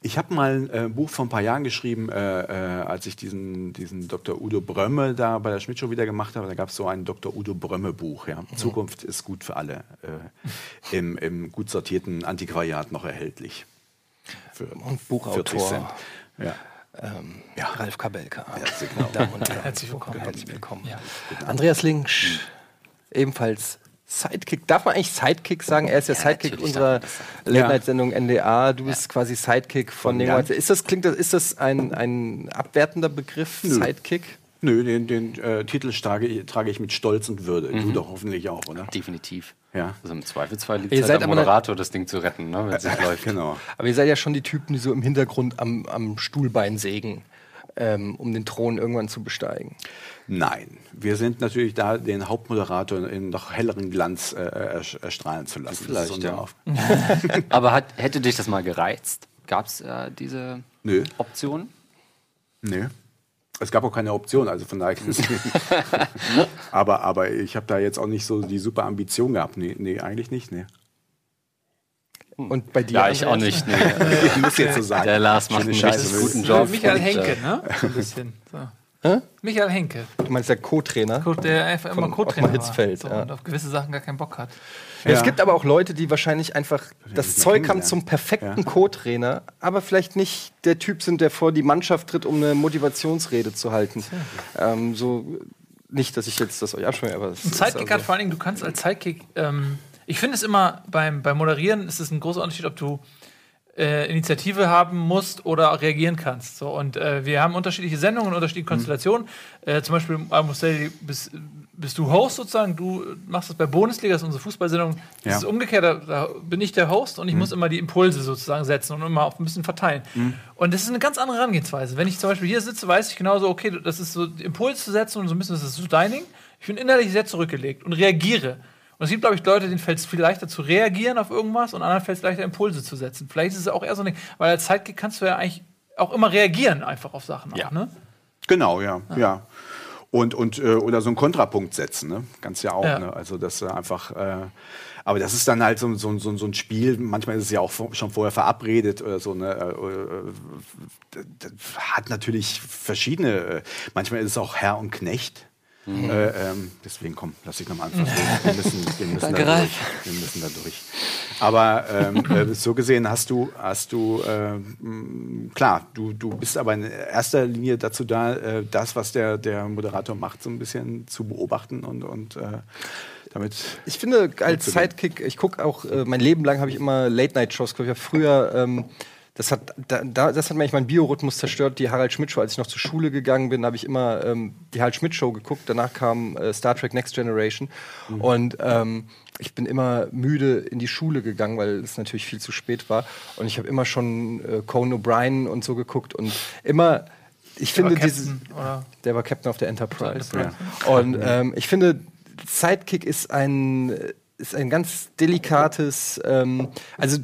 Ich habe mal äh, ein Buch vor ein paar Jahren geschrieben, äh, äh, als ich diesen, diesen Dr. Udo Brömme da bei der Schmidt Show wieder gemacht habe. Da gab es so ein Dr. Udo Brömme Buch. Ja. Zukunft ist gut für alle. Äh, im, Im gut sortierten Antiquariat noch erhältlich. Für Und Buchautor. Ja. Ähm, Ja. Ralf Kabelka. Herzlich genau. Damen und Herren. Herzlich willkommen. Herzlich willkommen. Ja. Andreas Linksch, ebenfalls Sidekick. Darf man eigentlich Sidekick sagen? Er ist ja, Sidekick natürlich unserer Late-Night-Sendung NDA. Du bist quasi Sidekick von. Jan. Ist das, klingt das, ist das ein, ein abwertender Begriff, Sidekick? Nö, den, den äh, Titel trage, trage ich mit Stolz und Würde. Du doch hoffentlich auch, oder? Definitiv. Ja. Also im Zweifelsfall liegt Ihr es seid halt am Moderator, das Ding zu retten, ne, wenn es nicht läuft. Genau. Aber ihr seid ja schon die Typen, die so im Hintergrund am, am Stuhlbein sägen, ähm, um den Thron irgendwann zu besteigen. Nein, wir sind natürlich da, den Hauptmoderator in noch helleren Glanz äh, ersch- erstrahlen zu lassen. Vielleicht, ja. Aber hat, hätte dich das mal gereizt? Gab es äh, diese Nö. Option? Nö. Es gab auch keine Option, also von daher. aber, aber ich habe da jetzt auch nicht so die super Ambition gehabt. Nee, nee eigentlich nicht. Nee. Und bei dir? Ja, ich auch nicht. Nee. Muss jetzt so sagen. Der Lars macht einen richtig guten So, Job. Michael und, Henke, äh, ne? So ein bisschen. So. Michael Henke. Du meinst der Co-Trainer? Gut, der einfach immer Co-Trainer Hitzfeld, war. So, ja. und auf gewisse Sachen gar keinen Bock hat. Ja. Es gibt aber auch Leute, die wahrscheinlich einfach das Zeug haben zum perfekten Ja. Co-Trainer, aber vielleicht nicht der Typ sind, der vor die Mannschaft tritt, um eine Motivationsrede zu halten. Ähm, so nicht, dass ich jetzt das euch abschwöre, aber Ein Sidekick also- hat vor allen Dingen, du kannst als Sidekick, ähm, ich finde es immer beim, beim Moderieren ist es ein großer Unterschied, ob du äh, Initiative haben musst oder reagieren kannst. So, und äh, wir haben unterschiedliche Sendungen, unterschiedliche Konstellationen. Äh, zum Beispiel, I must say, bist, bist du Host sozusagen, du machst das bei Bundesliga, das ist unsere Fußballsendung. Das Ja. ist umgekehrt, da, da bin ich der Host und ich muss immer die Impulse sozusagen setzen und immer auch ein bisschen verteilen. Und das ist eine ganz andere Herangehensweise. Wenn ich zum Beispiel hier sitze, weiß ich genauso, okay, das ist so Impuls zu setzen und so ein bisschen, das ist so dein Ding. Ich bin innerlich sehr zurückgelegt und reagiere. Und es gibt, glaube ich, Leute, denen fällt es viel leichter zu reagieren auf irgendwas und anderen fällt es leichter, Impulse zu setzen. Vielleicht ist es auch eher so ein Ding, weil als Sidekick kannst du ja eigentlich auch immer reagieren einfach auf Sachen. Ja. Auch, ne? Genau, ja, ja. Und, und äh, oder so einen Kontrapunkt setzen, ne? Ganz ja auch, Ja. ne? Also das äh, einfach. Äh, aber das ist dann halt so, so, so, so ein Spiel. Manchmal ist es ja auch schon vorher verabredet oder so. Ne? Äh, äh, das hat natürlich verschiedene. Äh, manchmal ist es auch Herr und Knecht. Äh, ähm, deswegen komm, lass ich nochmal anfangen. Wir müssen, wir müssen Danke, da durch. Wir müssen da durch. Aber ähm, äh, so gesehen hast du, hast du ähm, klar, du, du bist aber in erster Linie dazu da, äh, das, was der, der Moderator macht, so ein bisschen zu beobachten und, und äh, damit. Ich finde, als. Sidekick, ich gucke auch, äh, mein Leben lang habe ich immer Late-Night-Shows geguckt. Ich habe früher, ähm, das hat, da, da, das hat mir eigentlich meinen Biorhythmus zerstört, die Harald Schmidt-Show. Als ich noch zur Schule gegangen bin, habe ich immer ähm, die Harald Schmidt-Show geguckt. Danach kam äh, Star Trek Next Generation. Und ähm, ich bin immer müde in die Schule gegangen, weil es natürlich viel zu spät war. Und ich habe immer schon äh, Conan O'Brien und so geguckt. Und immer, ich finde Aber dieses. Der war Captain of the Enterprise. Enterprise. Und ähm, ich finde, Sidekick ist ein, ist ein ganz delikates, ähm, also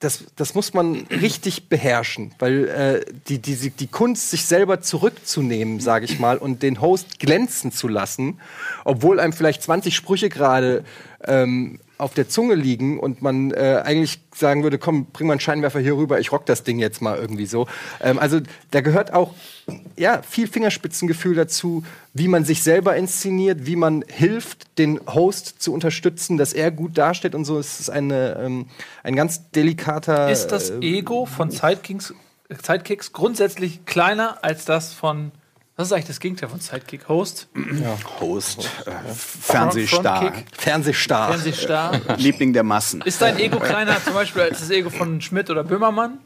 das, das muss man richtig beherrschen, weil äh, die, die, die Kunst, sich selber zurückzunehmen, sage ich mal, und den Host glänzen zu lassen, obwohl einem vielleicht 20 Sprüche gerade ähm, auf der Zunge liegen und man äh, eigentlich sagen würde, komm, bring mal einen Scheinwerfer hier rüber, ich rock das Ding jetzt mal irgendwie so. Ähm, also da gehört auch ja, viel Fingerspitzengefühl dazu, wie man sich selber inszeniert, wie man hilft, den Host zu unterstützen, dass er gut dasteht und so. Es ist eine, ähm, ein ganz delikater. Ist das äh, Ego von Sidekicks, Sidekicks grundsätzlich kleiner als das von, was ist eigentlich das Gegenteil von Sidekick? Host? Host, äh, Fernsehstar? Fernsehstar? Fernsehstar? Liebling der Massen. Ist dein Ego kleiner zum Beispiel als das Ego von Schmidt oder Böhmermann?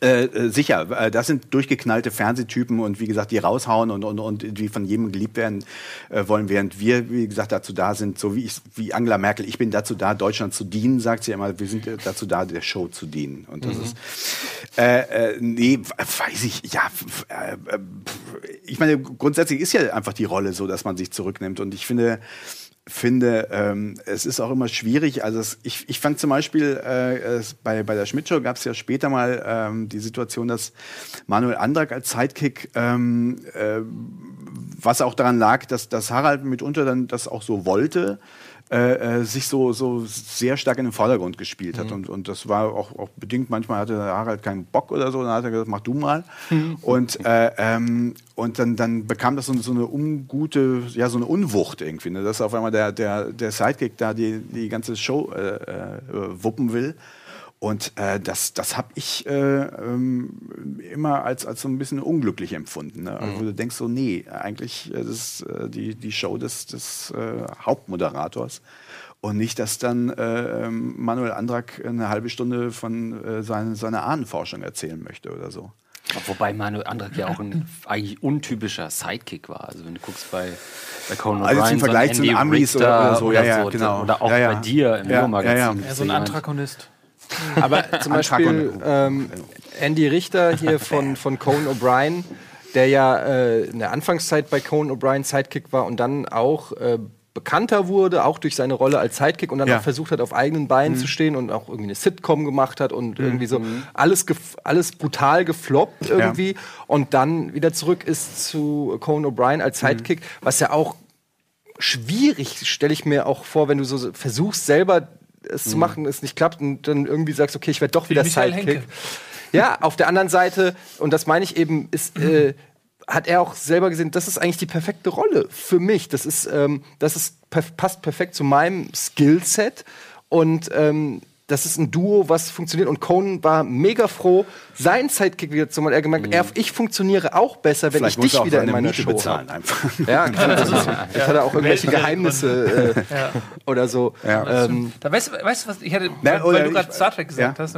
Äh, äh, sicher, äh, das sind durchgeknallte Fernsehtypen und wie gesagt, die raushauen und, und, und die von jedem geliebt werden äh, wollen, während wir, wie gesagt, dazu da sind, so wie ich, wie Angela Merkel, ich bin dazu da, Deutschland zu dienen, sagt sie immer, wir sind dazu da, der Show zu dienen. Und das mhm. ist, äh, äh, nee, weiß ich, ja, äh, äh, ich meine, grundsätzlich ist ja einfach die Rolle so, dass man sich zurücknimmt und ich finde, finde, ähm, es ist auch immer schwierig. Also es, ich, ich fand zum Beispiel äh, es, bei, bei der Schmidt-Show gab es ja später mal ähm, die Situation, dass Manuel Andrak als Sidekick, ähm, äh, was auch daran lag, dass, dass Harald mitunter dann das auch so wollte, äh, äh, sich so, so sehr stark in den Vordergrund gespielt hat. Mhm. Und, und das war auch, auch bedingt, manchmal hatte Harald keinen Bock oder so, dann hat er gesagt, mach du mal. Mhm. Und, äh, ähm, und dann, dann bekam das so, so, eine ungute, ja, so eine Unwucht irgendwie, ne? dass auf einmal der, der, der Sidekick da die, die ganze Show äh, äh wuppen will. Und äh, das, das habe ich äh, ähm, immer als, als so ein bisschen unglücklich empfunden. Ne? Also, mhm. Wo du denkst so, nee, eigentlich äh, das ist äh, die, die Show des, des äh, Hauptmoderators. Und nicht, dass dann äh, ähm, Manuel Andrak eine halbe Stunde von äh, seine, seiner Ahnenforschung erzählen möchte oder so. Wobei Manuel Andrak ja auch ein eigentlich untypischer Sidekick war. Also wenn du guckst bei, bei Conan also O'Brien, im Vergleich so zu den Amis oder, oder, so, oder, ja, ja, genau. oder auch ja, ja. bei dir im ja, Magazin. Ja, ja. so ein Antagonist. Aber zum Beispiel ähm, Andy Richter hier von, von Conan O'Brien, der ja äh, in der Anfangszeit bei Conan O'Brien Sidekick war und dann auch äh, bekannter wurde, auch durch seine Rolle als Sidekick und dann ja. auch versucht hat, auf eigenen Beinen mhm. zu stehen und auch irgendwie eine Sitcom gemacht hat und mhm. irgendwie so mhm. alles, alles brutal gefloppt irgendwie ja. und dann wieder zurück ist zu Conan O'Brien als mhm. Sidekick, mhm. was ja auch schwierig, stelle ich mir auch vor, wenn du so versuchst, selber es mhm. zu machen, es nicht klappt und dann irgendwie sagst, okay, ich werde doch wieder Sidekick. Ja, auf der anderen Seite, und das meine ich eben, ist, äh, hat er auch selber gesehen, das ist eigentlich die perfekte Rolle für mich. Das ist, ähm, das ist passt perfekt zu meinem Skillset und ähm, das ist ein Duo, was funktioniert. Und Conan war mega froh, seinen Sidekick wieder zu machen. Er hat gemerkt, mhm. ich funktioniere auch besser, wenn Vielleicht ich dich wieder in meiner Miete Show bezahlen einfach. Ja, klar. Also, ja. Jetzt hat er auch irgendwelche Geheimnisse äh, ja. oder so. Ja. Ähm, da weißt, weißt du, was ich hatte, weil, weil du gerade Star Trek gesagt hast,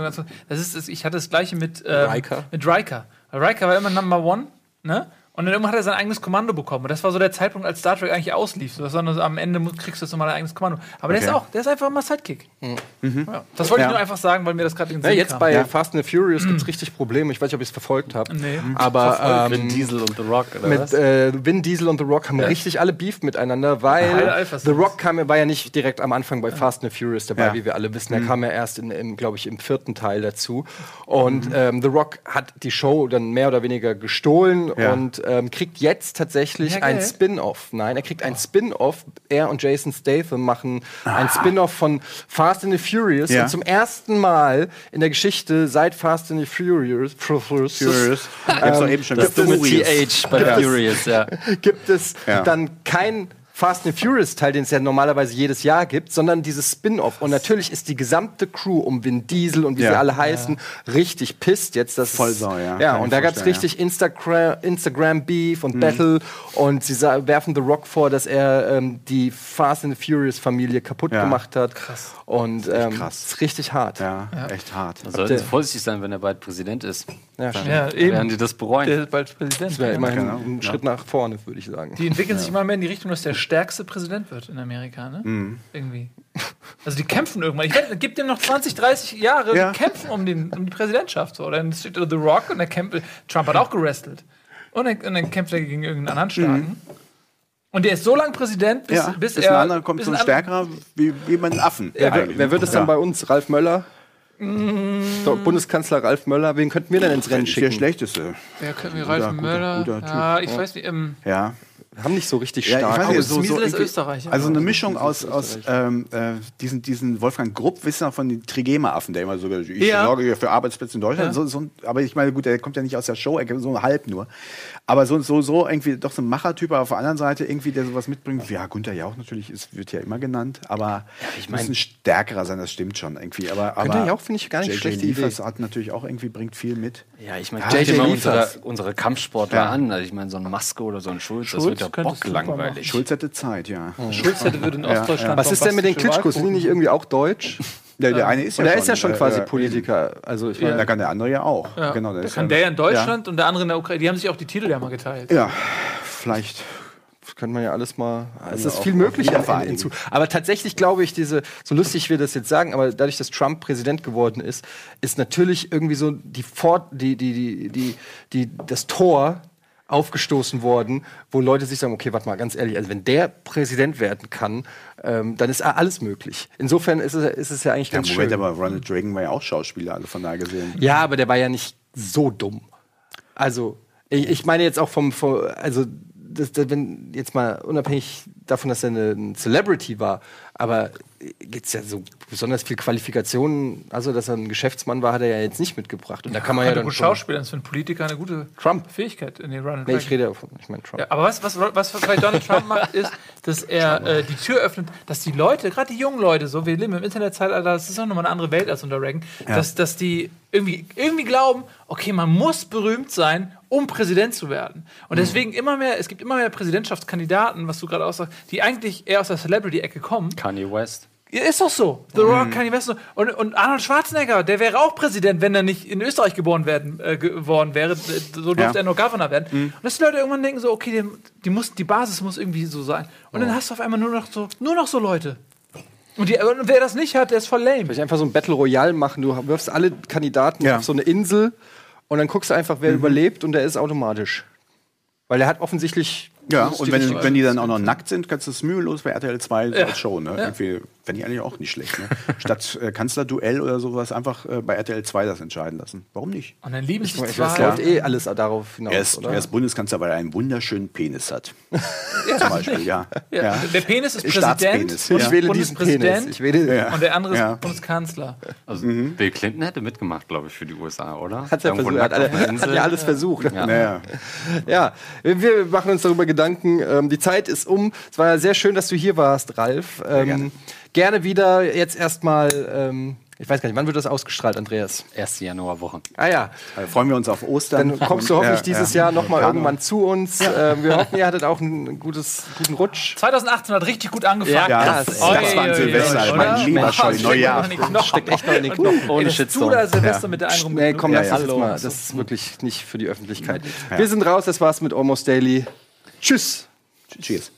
das ist, ich hatte das gleiche mit, ähm, Riker. mit Riker. Riker war immer Number One, ne? Und dann irgendwann hat er sein eigenes Kommando bekommen. Und das war so der Zeitpunkt, als Star Trek eigentlich auslief. Sondern am Ende kriegst du jetzt nochmal dein eigenes Kommando. Aber okay. der ist auch, der ist einfach mal Sidekick. Mhm. Ja. Das wollte ja. ich nur einfach sagen, weil mir das gerade in den ja, Jetzt kam. bei ja. Fast and the Furious gibt es richtig Probleme. Ich weiß nicht, ob ihr es verfolgt habt. Nee. Aber ähm, Vin Diesel und The Rock, oder mit, was? Äh, Vin Diesel und The Rock haben richtig alle Beef miteinander, weil The Rock kam, war ja nicht direkt am Anfang bei Fast and the Furious dabei, wie wir alle wissen. Er mhm. kam ja erst, glaube ich, im vierten Teil dazu. Und mhm. ähm, The Rock hat die Show dann mehr oder weniger gestohlen und ähm, kriegt jetzt tatsächlich ja, ein Spin-off. Nein, er kriegt ein Spin-off. Er und Jason Statham machen ah. ein Spin-off von Fast and the Furious. Ja. Und zum ersten Mal in der Geschichte seit Fast and the Furious, Furious, Furious. Ähm, eben schon das mit TH bei Furious, ja. gibt es ja. dann kein Fast and Furious Teil, den es ja normalerweise jedes Jahr gibt, sondern dieses Spin-off. Und natürlich ist die gesamte Crew um Vin Diesel und wie ja. sie alle heißen ja. richtig pisst jetzt. Das Voll sau, ja. Ja, und da gab es richtig Instagram, Instagram Beef und mhm. Battle und sie werfen The Rock vor, dass er ähm, die Fast and Furious Familie kaputt gemacht hat. Krass. Und ähm, krass. ist richtig hart. Ja, echt hart. Da sollten Sie vorsichtig sein, wenn er bald Präsident ist. Ja, Dann ja, eben. werden die das bereuen. Der ist bald Präsident. Das wäre immerhin genau. ein Schritt nach vorne, würde ich sagen. Die entwickeln sich immer mehr in die Richtung, dass der stärkste Präsident wird in Amerika, ne? Mhm. Irgendwie. Also die kämpfen irgendwann. Ich wette, gibt dem noch 20, 30 Jahre, ja. die kämpfen um, den, um die Präsidentschaft. So. Dann steht The Rock und der kämpft, Trump hat auch gerestelt. Und dann, und dann kämpft er gegen irgendeinen anderen Staaten. Mhm. Und der ist so lange Präsident, bis, ja, bis, bis er. Ein anderer kommt so ein stärkerer wie, wie ein Affen. Ja, wer, wer, wird es dann bei uns? Ralf Möller? Mm. Bundeskanzler Ralf Möller, wen könnten wir denn ins Rennen schicken? Der schlechteste. Wer könnten wir? Ralf guter, Möller? Guter, guter ja, ich weiß nicht. Ähm, ja haben nicht so richtig stark. Ja, ich weiß nicht, so, so ist Österreich. Also eine Mischung aus, aus ähm, äh, diesen, diesen Wolfgang Grupp, Wisser von den Trigema-Affen, der immer so, ich ja. sorge für Arbeitsplätze in Deutschland. Ja. So, so, aber ich meine, gut, der kommt ja nicht aus der Show, so halb nur. Aber so, so, so irgendwie doch so ein Machertyp, aber auf der anderen Seite irgendwie, der sowas mitbringt. Ja, Günther Jauch natürlich, ist, wird ja immer genannt, aber ja, ich mein, muss ein stärkerer sein, das stimmt schon irgendwie. Aber, aber Günther Jauch finde ich gar nicht schlecht. Liefers hat natürlich auch irgendwie, bringt viel mit. Ja, ich meine, ja, mal unsere, unsere Kampfsportler an. Also ich meine, so ein Maske oder so ein Schulz, Schulz, das wird ja super bocklangweilig. Schulz hätte Zeit, ja. Schulz hätte würde in Ostdeutschland. Was ist denn mit den Klitschkos? Sind die nicht irgendwie auch deutsch? Der, der eine ist ja Und er schon, ist ja schon äh, quasi äh, Politiker. Also ich Da meine, kann der andere ja auch. Ja. Genau, der da ist kann der ja in Deutschland und der andere in der Ukraine. Die haben sich auch die Titel ja mal geteilt. Ja, vielleicht. kann man ja alles mal. Es ist viel möglich wieder in, in, vereinigen. zu. Aber tatsächlich glaube ich, diese, so lustig wir das jetzt sagen, aber dadurch, dass Trump Präsident geworden ist, ist natürlich irgendwie so die Fort, die, die, die, die, die, das Tor aufgestoßen worden, wo Leute sich sagen, okay, warte mal, ganz ehrlich, also wenn der Präsident werden kann, ähm, dann ist alles möglich. Insofern ist es, ist es ja eigentlich Ja, ganz Moment, schön. aber Ronald Reagan war ja auch Schauspieler, also von daher gesehen. Ja, aber der war ja nicht so dumm. Also, ich, ich meine jetzt auch vom, vom also, das, das, wenn jetzt mal unabhängig davon, dass er eine, ein Celebrity war, aber gibt's ja so besonders viel Qualifikationen, also dass er ein Geschäftsmann war, hat er ja jetzt nicht mitgebracht. Und da kann man ja Könnte dann Schauspieler, das ist für einen Politiker eine gute Trump. Fähigkeit in den Ronald Nee, Reagan. ich rede davon, ich meine Trump. Ja, aber was, was, was vielleicht Donald Trump macht, ist, dass er äh, die Tür öffnet, dass die Leute, gerade die jungen Leute, so wir leben im Internetzeitalter, das ist auch nochmal eine andere Welt als unter Reagan, dass, dass die irgendwie, irgendwie glauben, okay, man muss berühmt sein, um Präsident zu werden. Und deswegen immer mehr, es gibt immer mehr Präsidentschaftskandidaten, was du gerade aussagst, die eigentlich eher aus der Celebrity-Ecke kommen. Kanye West. Ja, ist doch so. The Rock, Kanye West und, und Arnold Schwarzenegger, der wäre auch Präsident, wenn er nicht in Österreich geboren werden, äh, geworden wäre. So durfte Ja. er nur Governor werden. Und dass die Leute irgendwann denken so, okay, die, die, muss, die Basis muss irgendwie so sein. Und dann hast du auf einmal nur noch so, nur noch so Leute. Und, die, und wer das nicht hat, der ist voll lame. Vielleicht einfach so ein Battle Royale machen. Du wirfst alle Kandidaten Ja. auf so eine Insel und dann guckst du einfach, wer überlebt und der ist automatisch. Weil der hat offensichtlich. Ja, und wenn, wenn die dann auch noch nackt sind, kannst du es mühelos bei RTL 2 Ja. als Show. Ne? Ja. Irgendwie fände ich eigentlich auch nicht schlecht. Ne? Statt äh, Kanzlerduell oder sowas einfach äh, bei RTL 2 das entscheiden lassen. Warum nicht? Und dann lieben sich zwei. das läuft eh alles darauf hinaus, Er ist, oder? er ist Bundeskanzler, weil er einen wunderschönen Penis hat. Zum Beispiel, ja. Ja. ja. Der Penis ist Präsident ja. und ich wähle diesen Bundespräsident Penis. Ich wähle, Ja. und der andere ist Ja. Bundeskanzler. Also Bill Clinton hätte mitgemacht, glaube ich, für die USA, oder? Hat er versucht, hat, hat ja alles versucht. Ja. Ja, wir machen uns darüber Gedanken. Ähm, die Zeit ist um. Es war ja sehr schön, dass du hier warst, Ralf. Ähm, gerne. gerne wieder. Jetzt erstmal, ähm, ich weiß gar nicht, wann wird das ausgestrahlt, Andreas? Erste Januarwoche. Ah ja, Da freuen wir uns auf Ostern. dann kommst du hoffentlich äh, dieses ja. Jahr noch mal Ja. irgendwann zu uns. Ähm, wir hoffen, ihr hattet auch einen gutes, guten Rutsch. 2018 hat richtig gut angefangen. Ja, das, das war ein Silvester, mein lieber Scheu, steckt Neujahr. Steckt echt noch in den Knochen. Ohne Shitstorm. Du da Silvester Ja. mit der einen Nee, komm, Ja, lass ja. das mal. Das ist wirklich nicht für die Öffentlichkeit. Wir sind raus, das war's mit Almost Daily. Tschüss. Cheers.